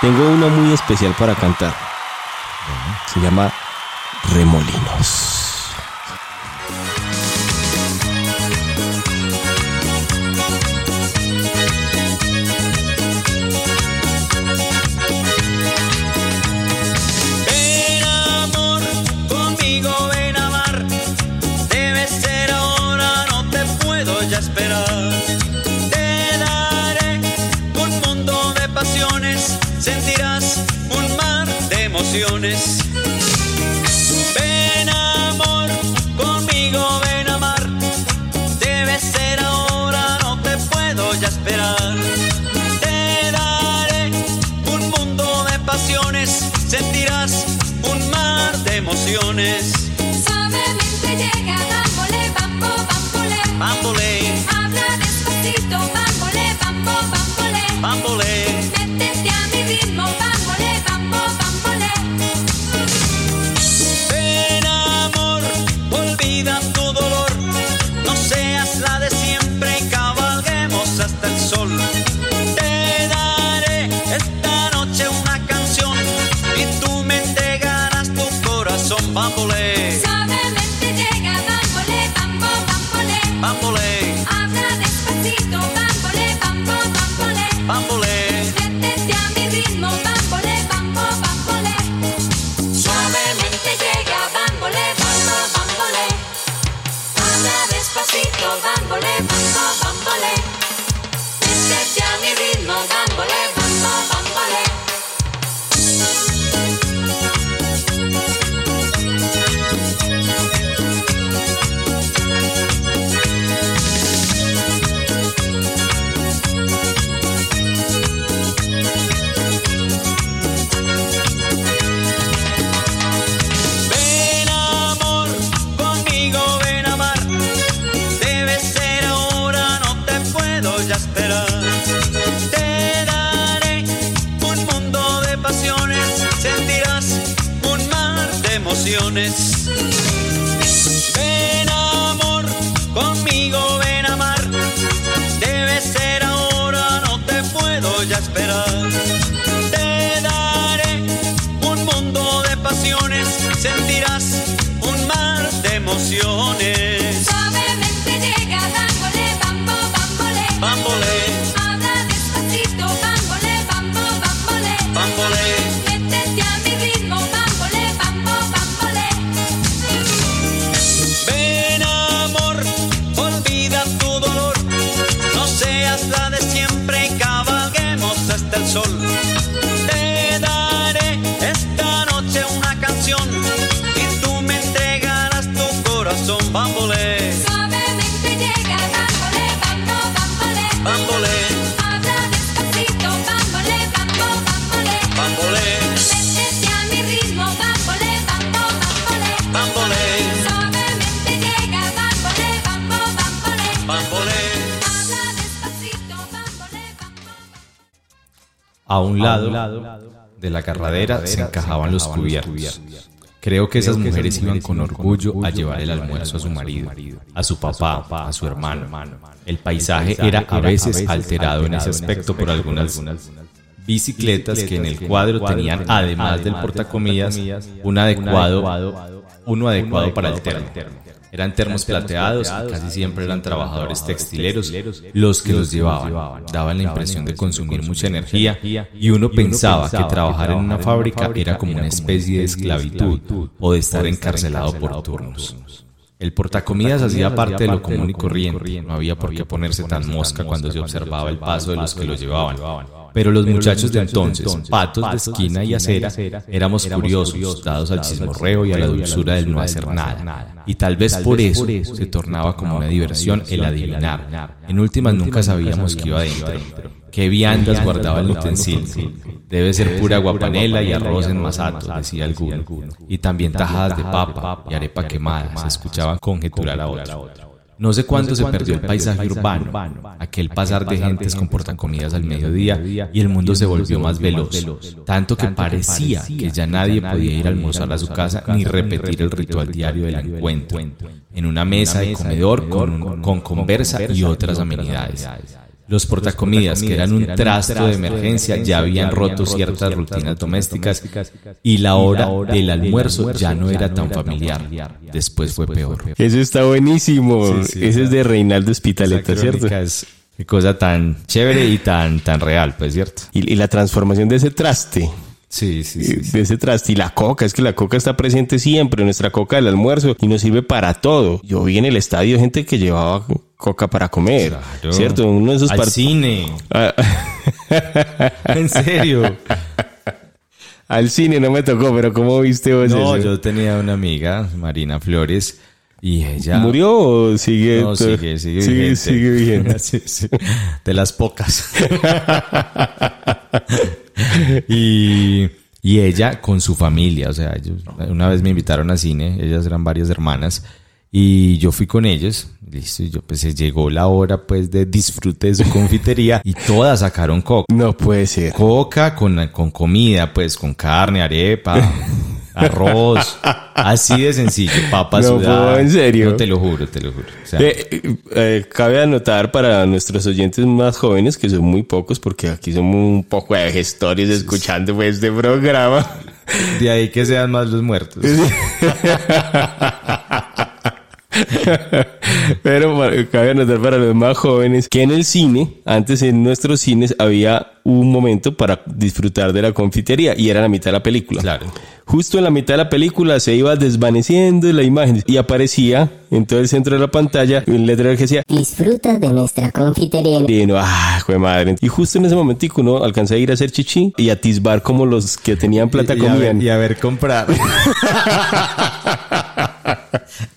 Tengo una muy especial para cantar. Se llama Remolinos. Ven amor, conmigo ven a amar. Debe ser ahora, no te puedo ya esperar. Te daré un mundo de pasiones, sentirás un mar de emociones. Bámbole, Suavemente llega, bambole, bambo, bambole. bámbole, A un lado de la carradera se encajaban los cubiertos. Creo que esas mujeres iban con orgullo a llevar el almuerzo a su marido, a su papá, a su hermano. El paisaje era a veces alterado en ese aspecto por algunas bicicletas que en el cuadro tenían, además del portacomidas, un adecuado, uno adecuado para el termo. Eran termos plateados y casi siempre eran trabajadores textileros los que los llevaban. Daban la impresión de consumir mucha energía y uno pensaba que trabajar en una fábrica era como una especie de esclavitud o de estar encarcelado por turnos. El portacomidas hacía parte de lo común y corriente, no había por qué ponerse tan mosca cuando se observaba el paso de los que lo llevaban. Pero los muchachos de entonces, patos de esquina y acera, éramos curiosos, dados al chismorreo y a la dulzura del no hacer nada. Y tal vez por eso se tornaba como una diversión el adivinar. En últimas nunca sabíamos qué iba adentro. Qué viandas guardaba el utensilio. Debe ser pura guapanela y arroz en masato, decía alguno. Y también tajadas de papa y arepa quemada, se escuchaba conjeturar a otro. No sé cuándo se perdió el paisaje urbano, aquel pasar de gentes con portacomidas al mediodía y el mundo se volvió más veloz, tanto que parecía que ya nadie podía ir a almorzar a su casa ni repetir el ritual diario del encuentro, en una mesa de comedor con, con conversa y otras amenidades. Los portacomidas, que eran un trastro de emergencia, ya habían roto ciertas rutinas domésticas y la hora del almuerzo ya no era tan familiar. Después fue peor. Eso está buenísimo. Sí, sí, Ese es de Reinaldo Espitaleta, ¿cierto? Qué cosa tan chévere y tan, tan real, pues, ¿cierto? Y, y la transformación de ese traste. Sí, sí, eh, De ese traste. Y la coca, es que la coca está presente siempre, nuestra coca del almuerzo, y nos sirve para todo. Yo vi en el estadio gente que llevaba coca para comer, Claro. ¿cierto? Uno de esos Al cine. Ah, En serio. Al cine no me tocó, pero ¿cómo viste vos No, eso? yo tenía una amiga, Marina Flores, y ella... ¿Murió o sigue? No, sigue, sigue sigue, vigente. sigue vigente. Sí, sí. De las pocas. y, y ella con su familia, o sea, ellos, una vez me invitaron a cine, ellas eran varias hermanas, y yo fui con ellos, listo, y yo pues llegó la hora pues de disfrute de su confitería, y todas sacaron coca. No puede ser. Coca con, con comida, pues con carne, arepa, arroz, así de sencillo, papa No, sudada. ¿en serio? No, te lo juro, te lo juro. O sea, eh, eh, cabe anotar para nuestros oyentes más jóvenes, que son muy pocos, porque aquí somos un poco de gestores escuchando pues, este programa. de ahí que sean más los muertos. Pero cabe anotar para los más jóvenes que en el cine, antes en nuestros cines había un momento para disfrutar de la confitería y era la mitad de la película. Claro. Justo en la mitad de la película se iba desvaneciendo la imagen y aparecía en todo el centro de la pantalla un letrero que decía Disfruta de nuestra confitería. y uno, ah, jue madre. Y justo en ese momentico uno alcanza a ir a hacer chichi y atisbar como los que tenían plata y, a ver, comían. y a ver comprar.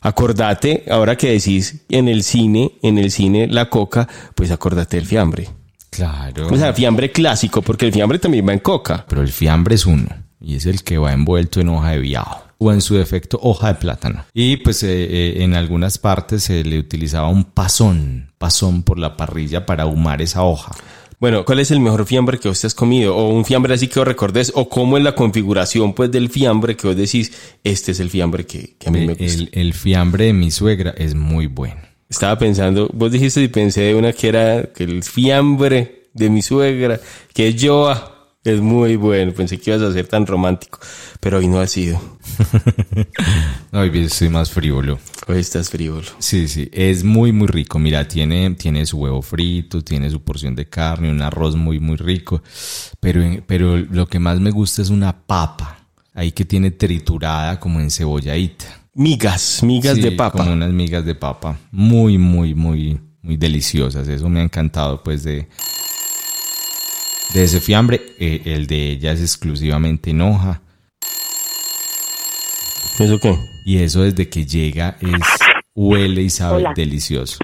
Acordate, ahora que decís en el cine, en el cine la coca, pues acordate del fiambre. claro. O sea, fiambre clásico, porque el fiambre también va en coca. Pero el fiambre es uno. Y es el que va envuelto en hoja de viajo. O en su defecto, hoja de plátano. Y pues eh, eh, en algunas partes se le utilizaba un pasón. Pasón por la parrilla para ahumar esa hoja. Bueno, ¿cuál es el mejor fiambre que usted has comido? O un fiambre así que os recordes, o cómo es la configuración pues del fiambre que vos decís, este es el fiambre que, que a mí me gusta. El, el fiambre de mi suegra es muy bueno. Estaba pensando, vos dijiste y pensé de una que era que el fiambre de mi suegra, que es Joa, es muy bueno. Pensé que ibas a ser tan romántico, pero hoy no ha sido. Hoy estoy más frívolo. Hoy estás frívolo. Sí, sí, es muy, muy rico. Mira, tiene, tiene su huevo frito, tiene su porción de carne, un arroz muy, muy rico. Pero, pero lo que más me gusta es una papa, ahí que tiene triturada como en cebolladita. Migas, migas Sí, de papa. Como unas migas de papa. Muy, muy, muy, muy deliciosas. Eso me ha encantado, pues, de, de ese fiambre. Eh, el de ella es exclusivamente en hoja. ¿Eso qué? Y eso desde que llega es huele y sabe Hola. delicioso.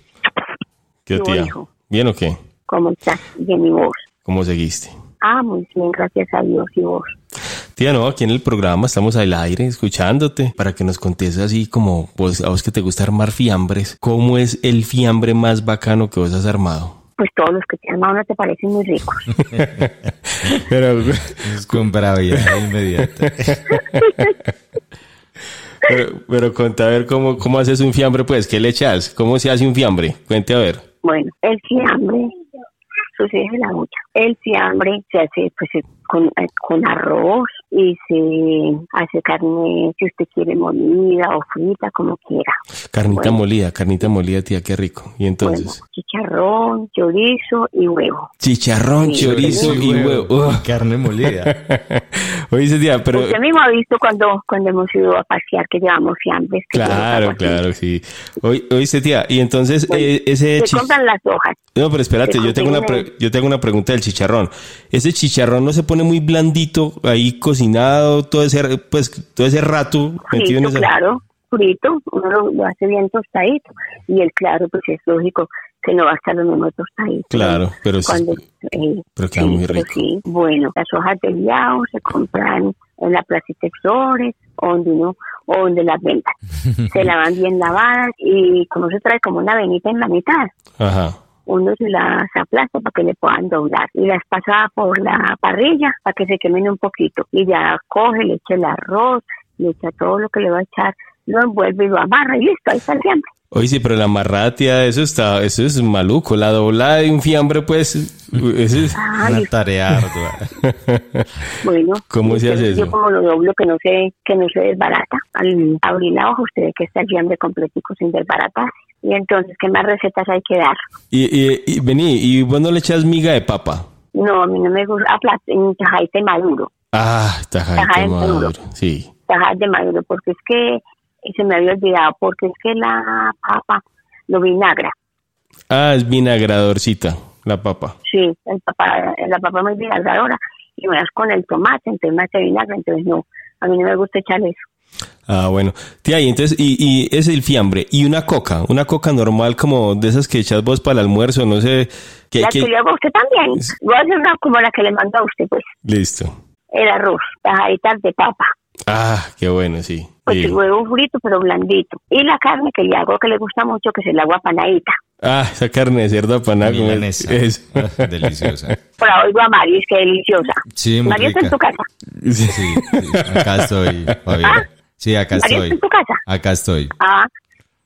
¿Qué tía? hijo. ¿Bien o qué? ¿Cómo estás? Bien, ¿y vos? ¿Cómo seguiste? Ah, muy bien, gracias a Dios. ¿Y vos? Tía, no, aquí en el programa estamos al aire escuchándote para que nos contes así como vos, a vos que te gusta armar fiambres. ¿Cómo es el fiambre más bacano que vos has armado? Pues todos los que te han dado te parecen muy ricos. Pero, Es con braviedad inmediata. pero, pero conta a ver cómo, cómo haces un fiambre, pues, ¿qué le echas? ¿Cómo se hace un fiambre? Cuente a ver. Bueno, el fiambre sucede la mucha. El fiambre se hace pues eh, con, eh, con arroz y se hace carne, si usted quiere, molida o frita, como quiera. Carnita Bueno. molida, carnita molida, tía, qué rico. Y entonces, Bueno, chicharrón, chorizo y huevo. chicharrón, Sí, chorizo y huevo. Ugh. Carne molida. Oíste, tía, pero... Usted mismo ha visto cuando, cuando hemos ido a pasear que llevamos fiambres. que Claro, claro, sí. Oí- Oíste, tía, y entonces eh, ese... Se chi- compran las hojas. No, pero espérate, yo tengo, una pre- yo tengo una pregunta del chicharrón. ¿Ese chicharrón no se pone muy blandito ahí cocinado todo ese, pues, todo ese rato metido en Frito, esa... claro, frito, uno lo, lo hace bien tostadito. Y el claro, pues es lógico que no va a estar lo mismo tostadito. Claro, pero sí- Cuando, eh, pero queda sí, muy pero rico. sí. Bueno, las hojas del yao se compran en la Plaza Textores, o donde uno, o donde las vendan. se lavan bien lavadas y como se trae como una venita en la mitad, Ajá. Uno se las aplasta para que le puedan doblar y las pasa por la parrilla para que se quemen un poquito y ya coge, le echa el arroz, le echa todo lo que le va a echar, lo envuelve y lo amarra y listo, ahí está. Oye, sí, pero la amarrada, tía, eso está, eso es maluco. La doblada de un fiambre, pues, eso es... Ay, Una tarea ardua. bueno, ¿Cómo se yo- hace Yo eso? como lo doblo que no se, que no se desbarata, al abrir la hoja usted ve que está el fiambre completico sin desbaratar. Y entonces, ¿qué más recetas hay que dar? Y, y, y vení, ¿y vos no le echas miga de papa? No, a mí no me gusta, apla- en tajaite maduro. Ah, tajaite en maduro. maduro. Sí. tajas de maduro porque es que y se me había olvidado porque es que la papa lo vinagra Ah, es vinagradorcita, la papa. sí el papa, la papa muy vinagradora y me das con el tomate entonces me hace vinagre entonces no a mí no me gusta echar eso Ah, bueno. Tía, y entonces, y, y es el fiambre. Y una coca, una coca normal como de esas que echas vos para el almuerzo, no sé. Que, la que- le hago a usted también voy a hacer una como la que le mando a usted pues Listo. el arroz tajaditas de papa Ah, qué bueno, sí. pues el huevo frito pero blandito y la carne que le hago que le gusta mucho que es el agua panadita Ah, esa carne de cerdo apanada. es- es- Deliciosa. por ahí oigo a Mari es que deliciosa Sí, muy Mari está en tu casa Sí, sí, acá estoy, Fabiola. Sí, acá Mari está estoy. en tu casa Acá estoy. Ah,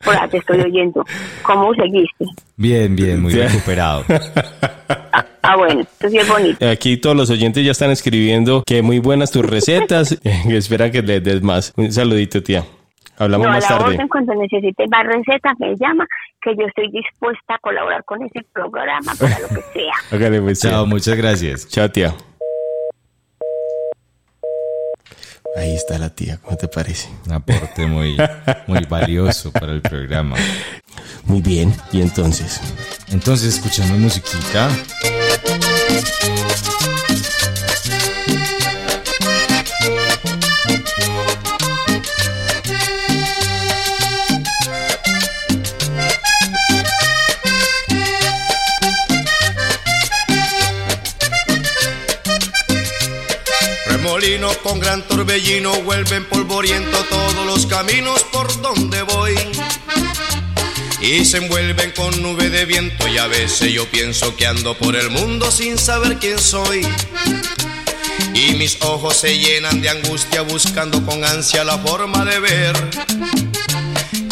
ahí te estoy oyendo. ¿Cómo seguiste? Bien, bien, muy recuperado. Ah, bueno, esto sí es bonito. Aquí todos los oyentes ya están escribiendo que muy buenas tus recetas. y esperan que les des más. Un saludito, tía. Hablamos No, a más la tarde. orden, cuando necesite más recetas, me llama, que yo estoy dispuesta a colaborar con ese programa para lo que sea. Pues. Chao, muchas gracias. Chao, tía. Ahí está la tía, ¿cómo te parece? Un aporte muy, muy valioso para el programa. Muy bien, y entonces. Entonces, escuchando musiquita. Gran torbellino vuelven polvoriento todos los caminos por donde voy. y se envuelven con nube de viento y a veces yo pienso que ando por el mundo sin saber quién soy. Y mis ojos se llenan de angustia buscando con ansia la forma de ver.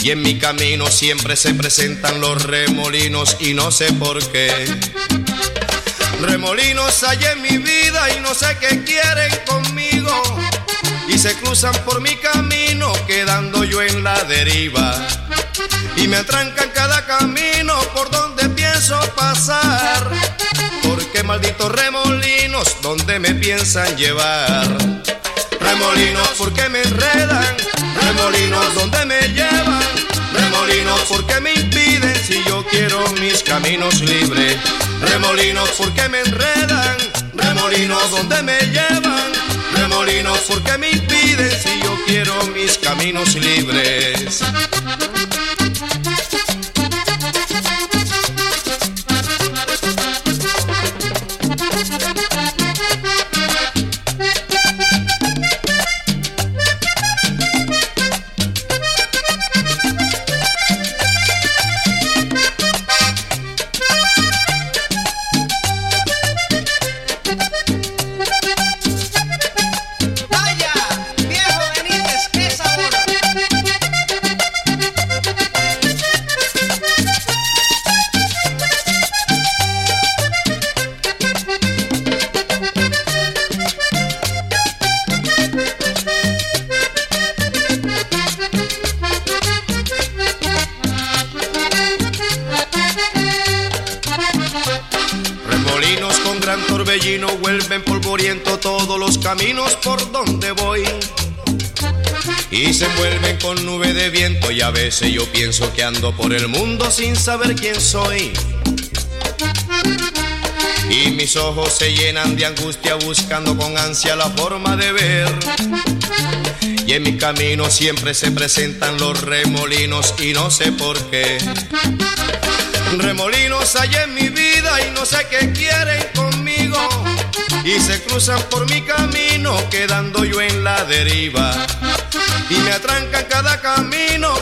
Y en mi camino siempre se presentan los remolinos y no sé por qué. Remolinos hay en mi vida y no sé qué quieren conmigo. Se cruzan por mi camino quedando yo en la deriva. Y me atrancan cada camino por donde pienso pasar. Porque malditos remolinos, donde me piensan llevar? Remolinos, porque me enredan? Remolinos, donde me llevan? Remolinos, porque me impiden si yo quiero mis caminos libres? Remolinos, porque me enredan? Remolinos, donde me llevan? Remolinos, porque me impiden si yo quiero mis caminos libres? Pienso que ando por el mundo sin saber quién soy. Y mis ojos se llenan de angustia buscando con ansia la forma de ver. Y en mi camino siempre se presentan los remolinos y no sé por qué. Remolinos hay en mi vida y no sé qué quieren conmigo. Y se cruzan por mi camino quedando yo en la deriva. Y me atrancan cada camino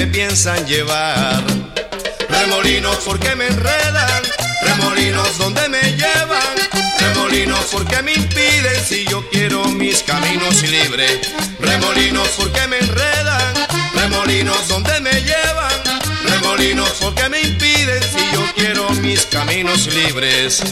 me piensan llevar? Remolinos, porque me enredan? Remolinos, donde me llevan? Remolinos, porque me impiden si yo quiero mis caminos libres? Remolinos, porque me enredan? Remolinos, donde me llevan? Remolinos, porque me impiden si yo quiero mis caminos libres?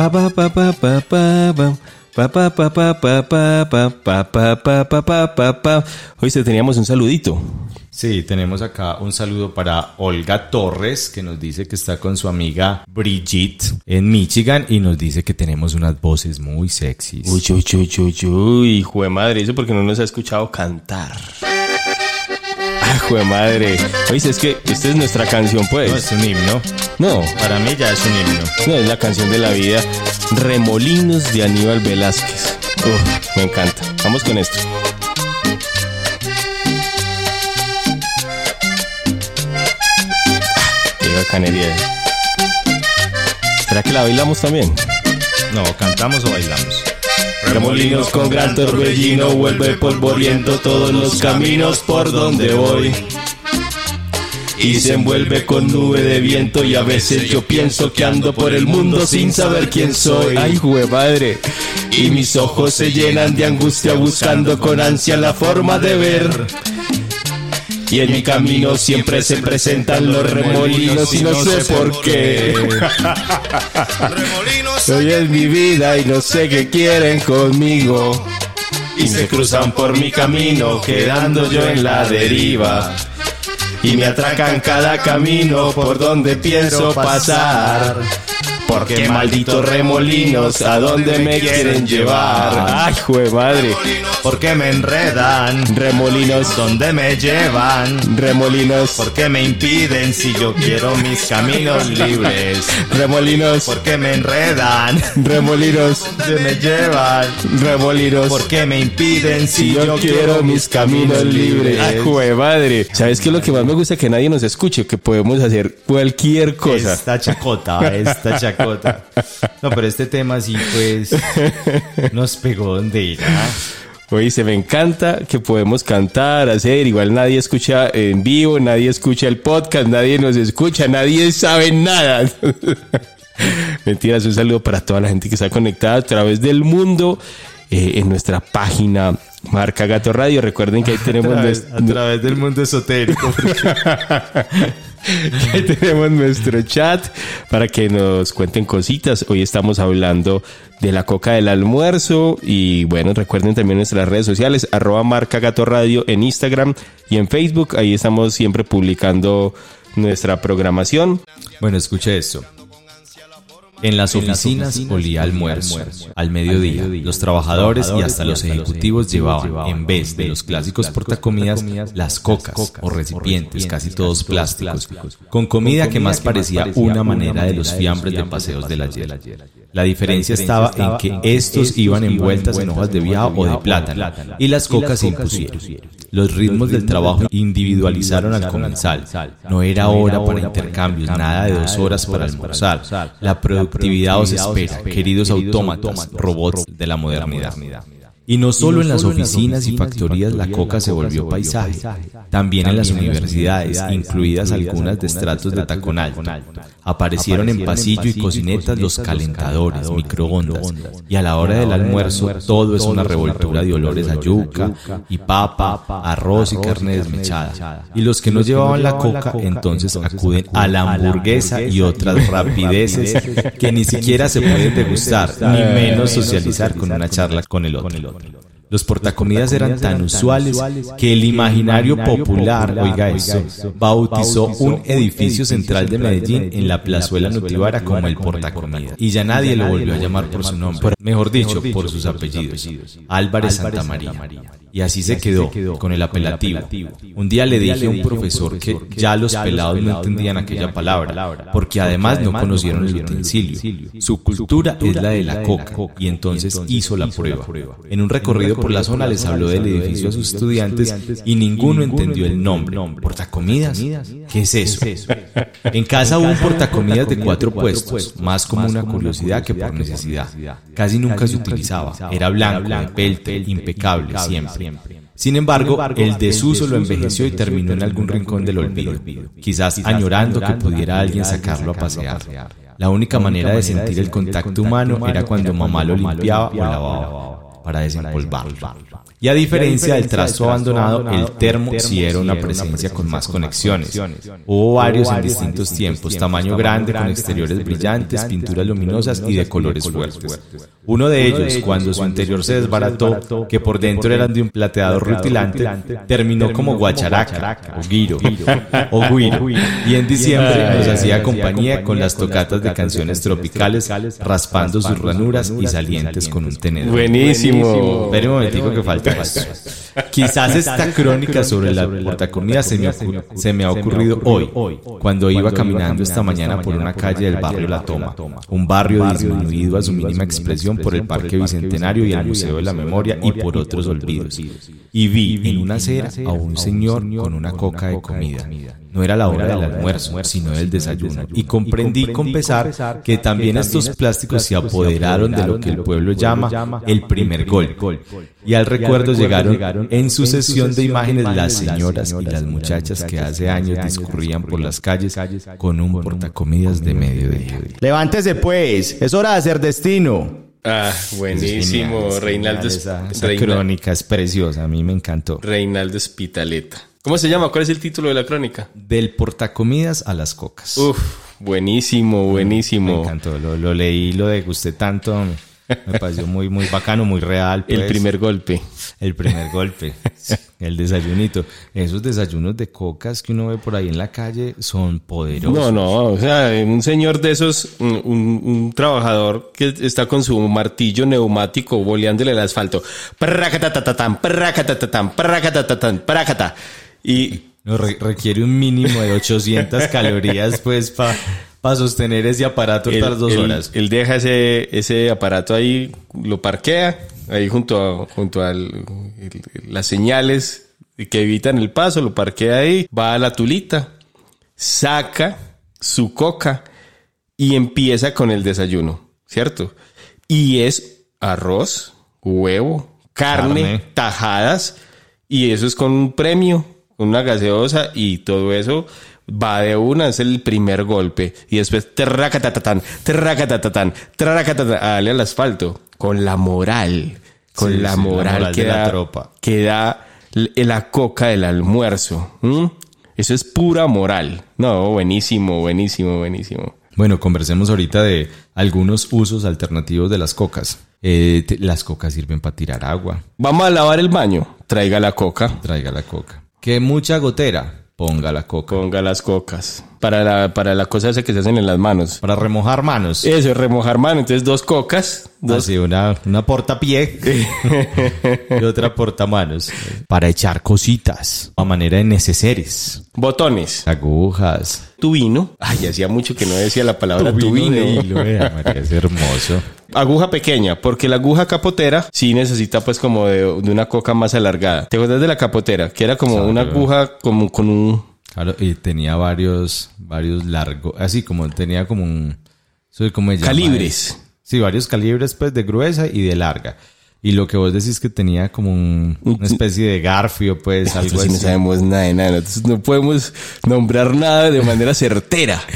Pa pa pa pa pa pa pa. Pa pa pa pa pa pa pa pa pa pa pa. Hoy se teníamos un saludito. Sí, tenemos acá un saludo para Olga Torres, que nos dice que está con su amiga Brigitte en Michigan y nos dice que tenemos unas voces muy sexys. Uy, uy, uy, uy, uy, hijo de madre, eso porque no nos ha escuchado cantar. Ah, hijo de madre. Oye, es que esta es nuestra canción, pues. No, es un himno. No, Para mí ya es un himno. no, es la canción de la vida. Remolinos de Aníbal Velázquez. Uf, me encanta. Vamos con esto. Qué bacanería. ¿Será que la bailamos también? No, cantamos o bailamos. Remolinos con gran torbellino vuelve polvoriento todos los caminos por donde voy. Y se envuelve con nube de viento y a veces yo pienso que ando por el mundo sin saber quién soy. Ay, jue madre. Y mis ojos se llenan de angustia buscando con ansia la forma de ver. Y en mi camino siempre se presentan los remolinos y no sé por qué. Hoy es mi vida y no sé qué quieren conmigo. Y se cruzan por mi camino, quedando yo en la deriva. Y me atracan cada camino por donde pienso pasar. Porque malditos remolinos, ¿a dónde me quieren llevar? Ay, jue madre. Porque me enredan. Remolinos, ¿Dónde me llevan? remolinos, Porque me impiden si yo quiero mis caminos libres. remolinos, Porque me enredan. remolinos, Se me llevan. remolinos. Porque me impiden si Si yo quiero mis caminos libres. Ay, jue madre. ¿Sabes qué es lo que más me gusta? Que nadie nos escuche, que podemos hacer cualquier cosa. Esta chacota, esta chacota. No, pero este tema sí, pues, nos pegó donde era. Oye, me encanta que podemos cantar, hacer, igual nadie escucha en vivo, nadie escucha el podcast, nadie nos escucha, nadie sabe nada. Mentiras, un saludo para toda la gente que está conectada a través del mundo eh, en nuestra página Marca Gato Radio. Recuerden que ahí A tenemos través, nues- a través del mundo esotérico. Ahí tenemos nuestro chat para que nos cuenten cositas. Hoy estamos hablando de la coca del almuerzo y bueno, recuerden también nuestras redes sociales, arroba marca gato radio en Instagram y en Facebook. Ahí estamos siempre publicando nuestra programación. Bueno, escuche esto. En las oficinas olía almuerzo. Al mediodía, los trabajadores y hasta los ejecutivos llevaban, en vez de los clásicos portacomidas, las cocas o recipientes, casi todos plásticos, con comida que más parecía una manera de los fiambres de paseos del ayer. La diferencia estaba en que estos iban envueltas en hojas de viado o de plátano y las cocas se impusieron. Los ritmos del trabajo individualizaron al comensal. No era hora para intercambios, nada de dos horas para almorzar. La productividad os espera, queridos autómatas, robots de la modernidad. Y no solo en las oficinas y factorías la coca se volvió paisaje, también en las universidades, incluidas algunas de estratos de tacón alto. Aparecieron en pasillo y cocinetas los calentadores, microondas, y a la hora del almuerzo todo es una revoltura de olores a yuca y papa, arroz y carne desmechada. Y los que no llevaban la coca entonces acuden a la hamburguesa y otras rapideces que ni siquiera se pueden degustar, ni menos socializar con una charla con el otro. Los portacomidas eran tan usuales que el imaginario popular, oiga esto, bautizó un edificio central de Medellín en la plazuela Nutibara como el portacomidas. Y ya nadie lo volvió a llamar por su nombre, mejor dicho, por sus apellidos. Álvarez Y así se quedó, con el apelativo. Un día le dije a un profesor que ya los pelados no entendían aquella palabra, porque además no conocieron el utensilio. Su cultura es la de la coca, y entonces hizo la prueba. En un recorrido por la zona les habló del edificio a sus estudiantes y ninguno entendió el nombre. ¿Portacomidas? ¿Qué es eso? En casa hubo un portacomidas de cuatro puestos, más como una curiosidad que por necesidad. Casi nunca se utilizaba. Era blanco, de pelte, impecable, siempre. Sin embargo, el desuso lo envejeció y terminó en algún rincón del olvido, quizás añorando que pudiera alguien sacarlo a pasear. La única manera de sentir el contacto humano era cuando mamá lo limpiaba o lavaba para desempolvarlo. Y a diferencia del trasto abandonado, el termo sí era una presencia con más conexiones. Hubo varios en distintos tiempos, tamaño grande, con exteriores brillantes, pinturas luminosas y de colores fuertes. Uno de ellos, cuando su interior se desbarató, que por dentro eran de un plateado rutilante, terminó como guacharaca, o guiro, o guiro. Y en diciembre nos hacía compañía con las tocatas de canciones tropicales, raspando sus ranuras y salientes con un tenedor. Buenísimo. Espera un momentico que falta esto. Quizás esta crónica sobre la portacomida se se me ha ocurrido hoy, cuando iba caminando esta mañana por una calle del barrio La Toma, un barrio disminuido a su mínima expresión por el Parque Bicentenario y el Museo de la Memoria y por otros olvidos. Y vi en una acera a un señor con una coca de comida. No era la hora del almuerzo, sino del desayuno. Y comprendí con pesar que también estos plásticos se apoderaron de lo que el pueblo llama el primer gol. Y al recuerdo llegaron en sucesión de imágenes las señoras y las muchachas que hace años discurrían por las calles con un portacomidas de mediodía. Levántese pues, es hora de hacer destino. Ah, buenísimo. Es genial, es Reinaldo, genial, esa, esa Reina- crónica es preciosa, a mí me encantó. Reinaldo Espitaleta. ¿Cómo se llama? ¿Cuál es el título de la crónica? Del portacomidas a las cocas. Uf, buenísimo, Me buenísimo. encantó, lo, lo leí, lo degusté tanto. Me pareció muy, muy bacano, muy real. El pues. primer golpe. El primer golpe. El desayunito. Esos desayunos de cocas que uno ve por ahí en la calle son poderosos. No, no, o sea, un señor de esos, un, un- un trabajador que está con su martillo neumático boleándole el asfalto. Prracatatatán, prracatatatán, prracatatatán, prracata. Y No, re- requiere un mínimo de 800 calorías, pues, para sostener ese aparato él, otras dos él- horas. él deja ese, ese aparato ahí, lo parquea, ahí junto a, junto a las señales que evitan el paso, lo parquea ahí, va a la tulita, saca su coca y empieza con el desayuno, ¿cierto? Y es arroz, huevo, carne, Carne. tajadas, y eso es con un premio, con una gaseosa, y todo eso va de una, es el primer golpe. Y después, terracatatatán, terracatatatán, terracatatán, a darle al asfalto, con la moral, con Sí, la, sí, la moral moral que de la da, tropa. que da la coca del almuerzo. Eso es pura moral. No, buenísimo, buenísimo, buenísimo. Bueno, conversemos ahorita de algunos usos alternativos de las cocas. Eh, te- las cocas sirven para tirar agua. Vamos a lavar el baño. Traiga la coca. Traiga la coca. Que mucha gotera. Ponga la coca. Ponga las cocas. Para la, para la cosa esa que se hacen en las manos. Para remojar manos. Eso, es remojar mano. Entonces, dos cocas. Dos. Así, una, una portapié y otra portamanos. Para echar cositas. A manera de neceseres. Botones. Agujas. Tubino. Ay, hacía mucho que no decía la palabra Tubino tubino. de hilo, vea, María, es hermoso. Aguja pequeña, porque la aguja capotera sí necesita pues como de, de una coca más alargada. ¿Te acuerdas de la capotera? Que era como una aguja como con un... Claro, y tenía varios, varios largos, así como tenía como un, soy como llama? Calibres. Sí, varios calibres pues de gruesa y de larga. Y lo que vos decís que tenía como un- una especie de garfio, pues algo Nosotros sí no así. sabemos nada de nada. Nosotros no podemos nombrar nada de manera certera.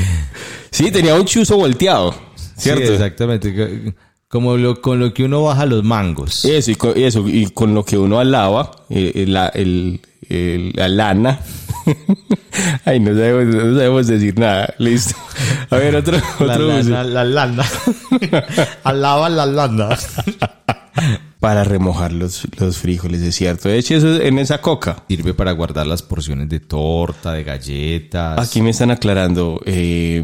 Sí, tenía un chuzo volteado. ¿Cierto? Sí, exactamente. Como lo, con lo que uno baja los mangos. Eso y, con, eso, y con lo que uno alaba, eh, eh, la, el, el- la lana. Ay, no sabemos, no sabemos decir nada. Listo. A ver, otro, La otro uso. lana, la lana. Alaba la lana. Para remojar los, los frijoles, es cierto. De hecho, eso es en esa coca. Sirve para guardar las porciones de torta, de galletas. Aquí me están aclarando. eh,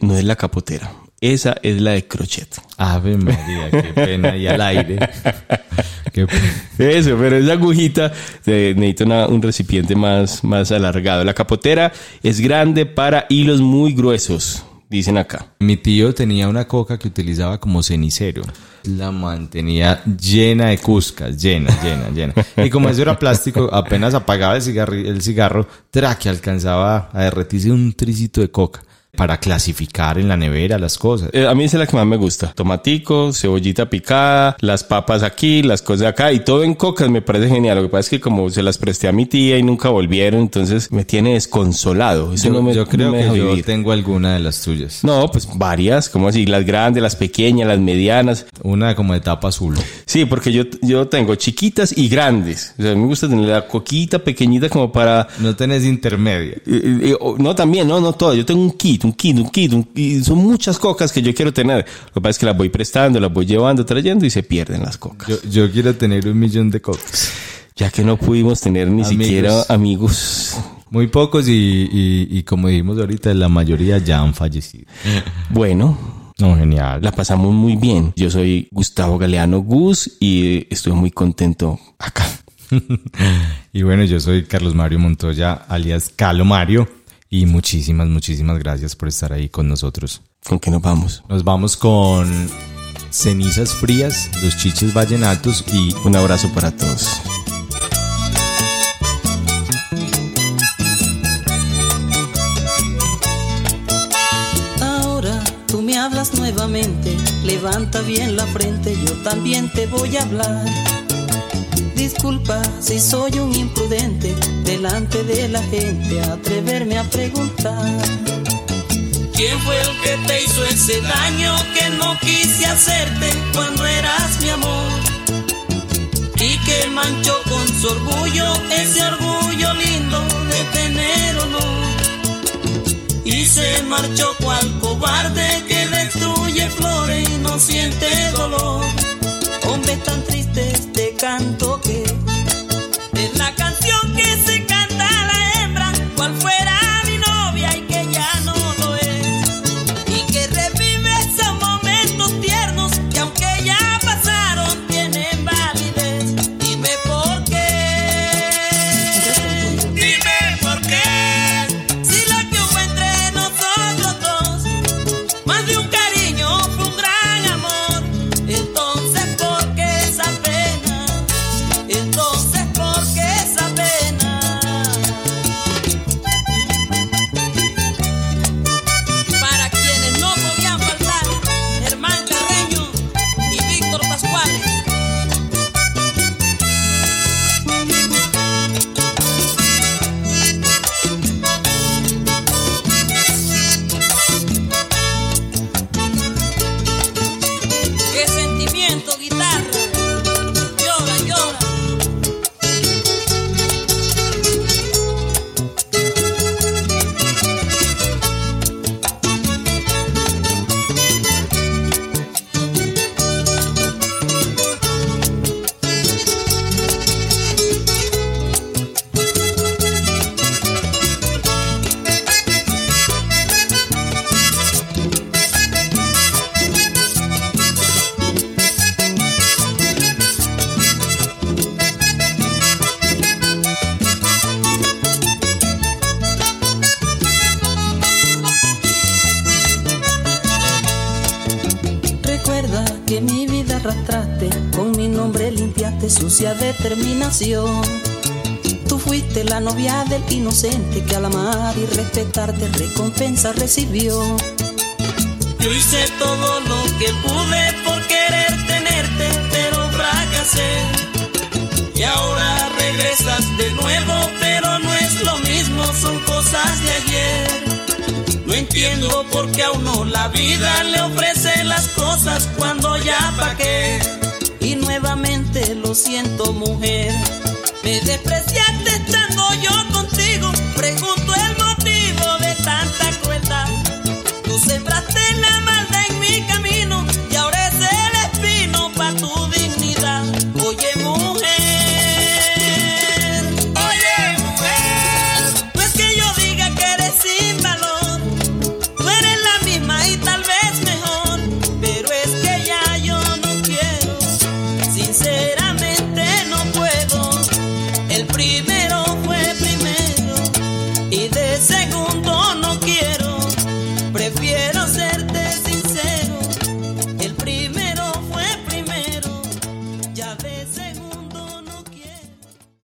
no es la capotera. Esa es la de crochet. Ave María, qué pena y al aire. Qué pena. Eso, pero esa agujita eh, necesita una- un recipiente más, más alargado. La capotera es grande para hilos muy gruesos, dicen acá. Mi tío tenía una coca que utilizaba como cenicero. La mantenía llena de cuscas, llena, llena, llena. Y como eso era plástico, apenas apagaba el, cigarri- el cigarro, tra, que alcanzaba a derretirse un tricito de coca para clasificar en la nevera las cosas. Eh, a mí es la que más me gusta. Tomatico, cebollita picada, las papas aquí, las cosas acá y todo en cocas me parece genial. Lo que pasa es que como se las presté a mi tía y nunca volvieron, entonces me tiene desconsolado. Eso Yo, no me, yo creo no me que yo vivir. tengo alguna de las tuyas. No, pues varias, como así, las grandes, las pequeñas, las medianas. Una como de tapa azul. Sí, porque yo, yo tengo chiquitas y grandes. O sea, me gusta tener la coquita pequeñita como para... No tenés intermedia. Eh, eh, no, también, no, no todo. Yo tengo un kit, un kit, un kit. un- y son muchas cocas que yo quiero tener. Lo que pasa es que las voy prestando, las voy llevando, trayendo y se pierden las cocas. Yo, yo quiero tener un millón de cocas. Ya que no pudimos tener ni Amigos. siquiera amigos. Muy pocos y, y- y como dijimos ahorita, la mayoría ya han fallecido. Bueno, No, genial. la pasamos muy bien. Yo soy Gustavo Galeano Gus y estoy muy contento acá. y bueno, yo soy Carlos Mario Montoya, alias Calo Mario. Y muchísimas, muchísimas gracias por estar ahí con nosotros. ¿Con qué nos vamos? Nos vamos con cenizas frías, los chiches vallenatos y Un abrazo para todos. Ahora tú me hablas nuevamente, levanta bien la frente, yo también te voy a hablar. Disculpa si soy un imprudente delante de la gente, atreverme a preguntar. ¿Quién fue el que te hizo ese daño que no quise hacerte cuando eras mi amor? Y que manchó con su orgullo ese orgullo lindo de tener honor. y se marchó cual cobarde que destruye flores y no siente dolor. Hombre tan triste canto que determinación. Tú fuiste la novia del inocente que al amar y respetarte recompensa recibió. Yo hice todo lo que pude por querer tenerte, pero fracasé. Y ahora regresas de nuevo, pero no es lo mismo, son cosas de ayer. No entiendo por qué a uno la vida le ofrece las cosas cuando ya pagué. Y nuevamente lo siento, mujer. Me despreciaste estando yo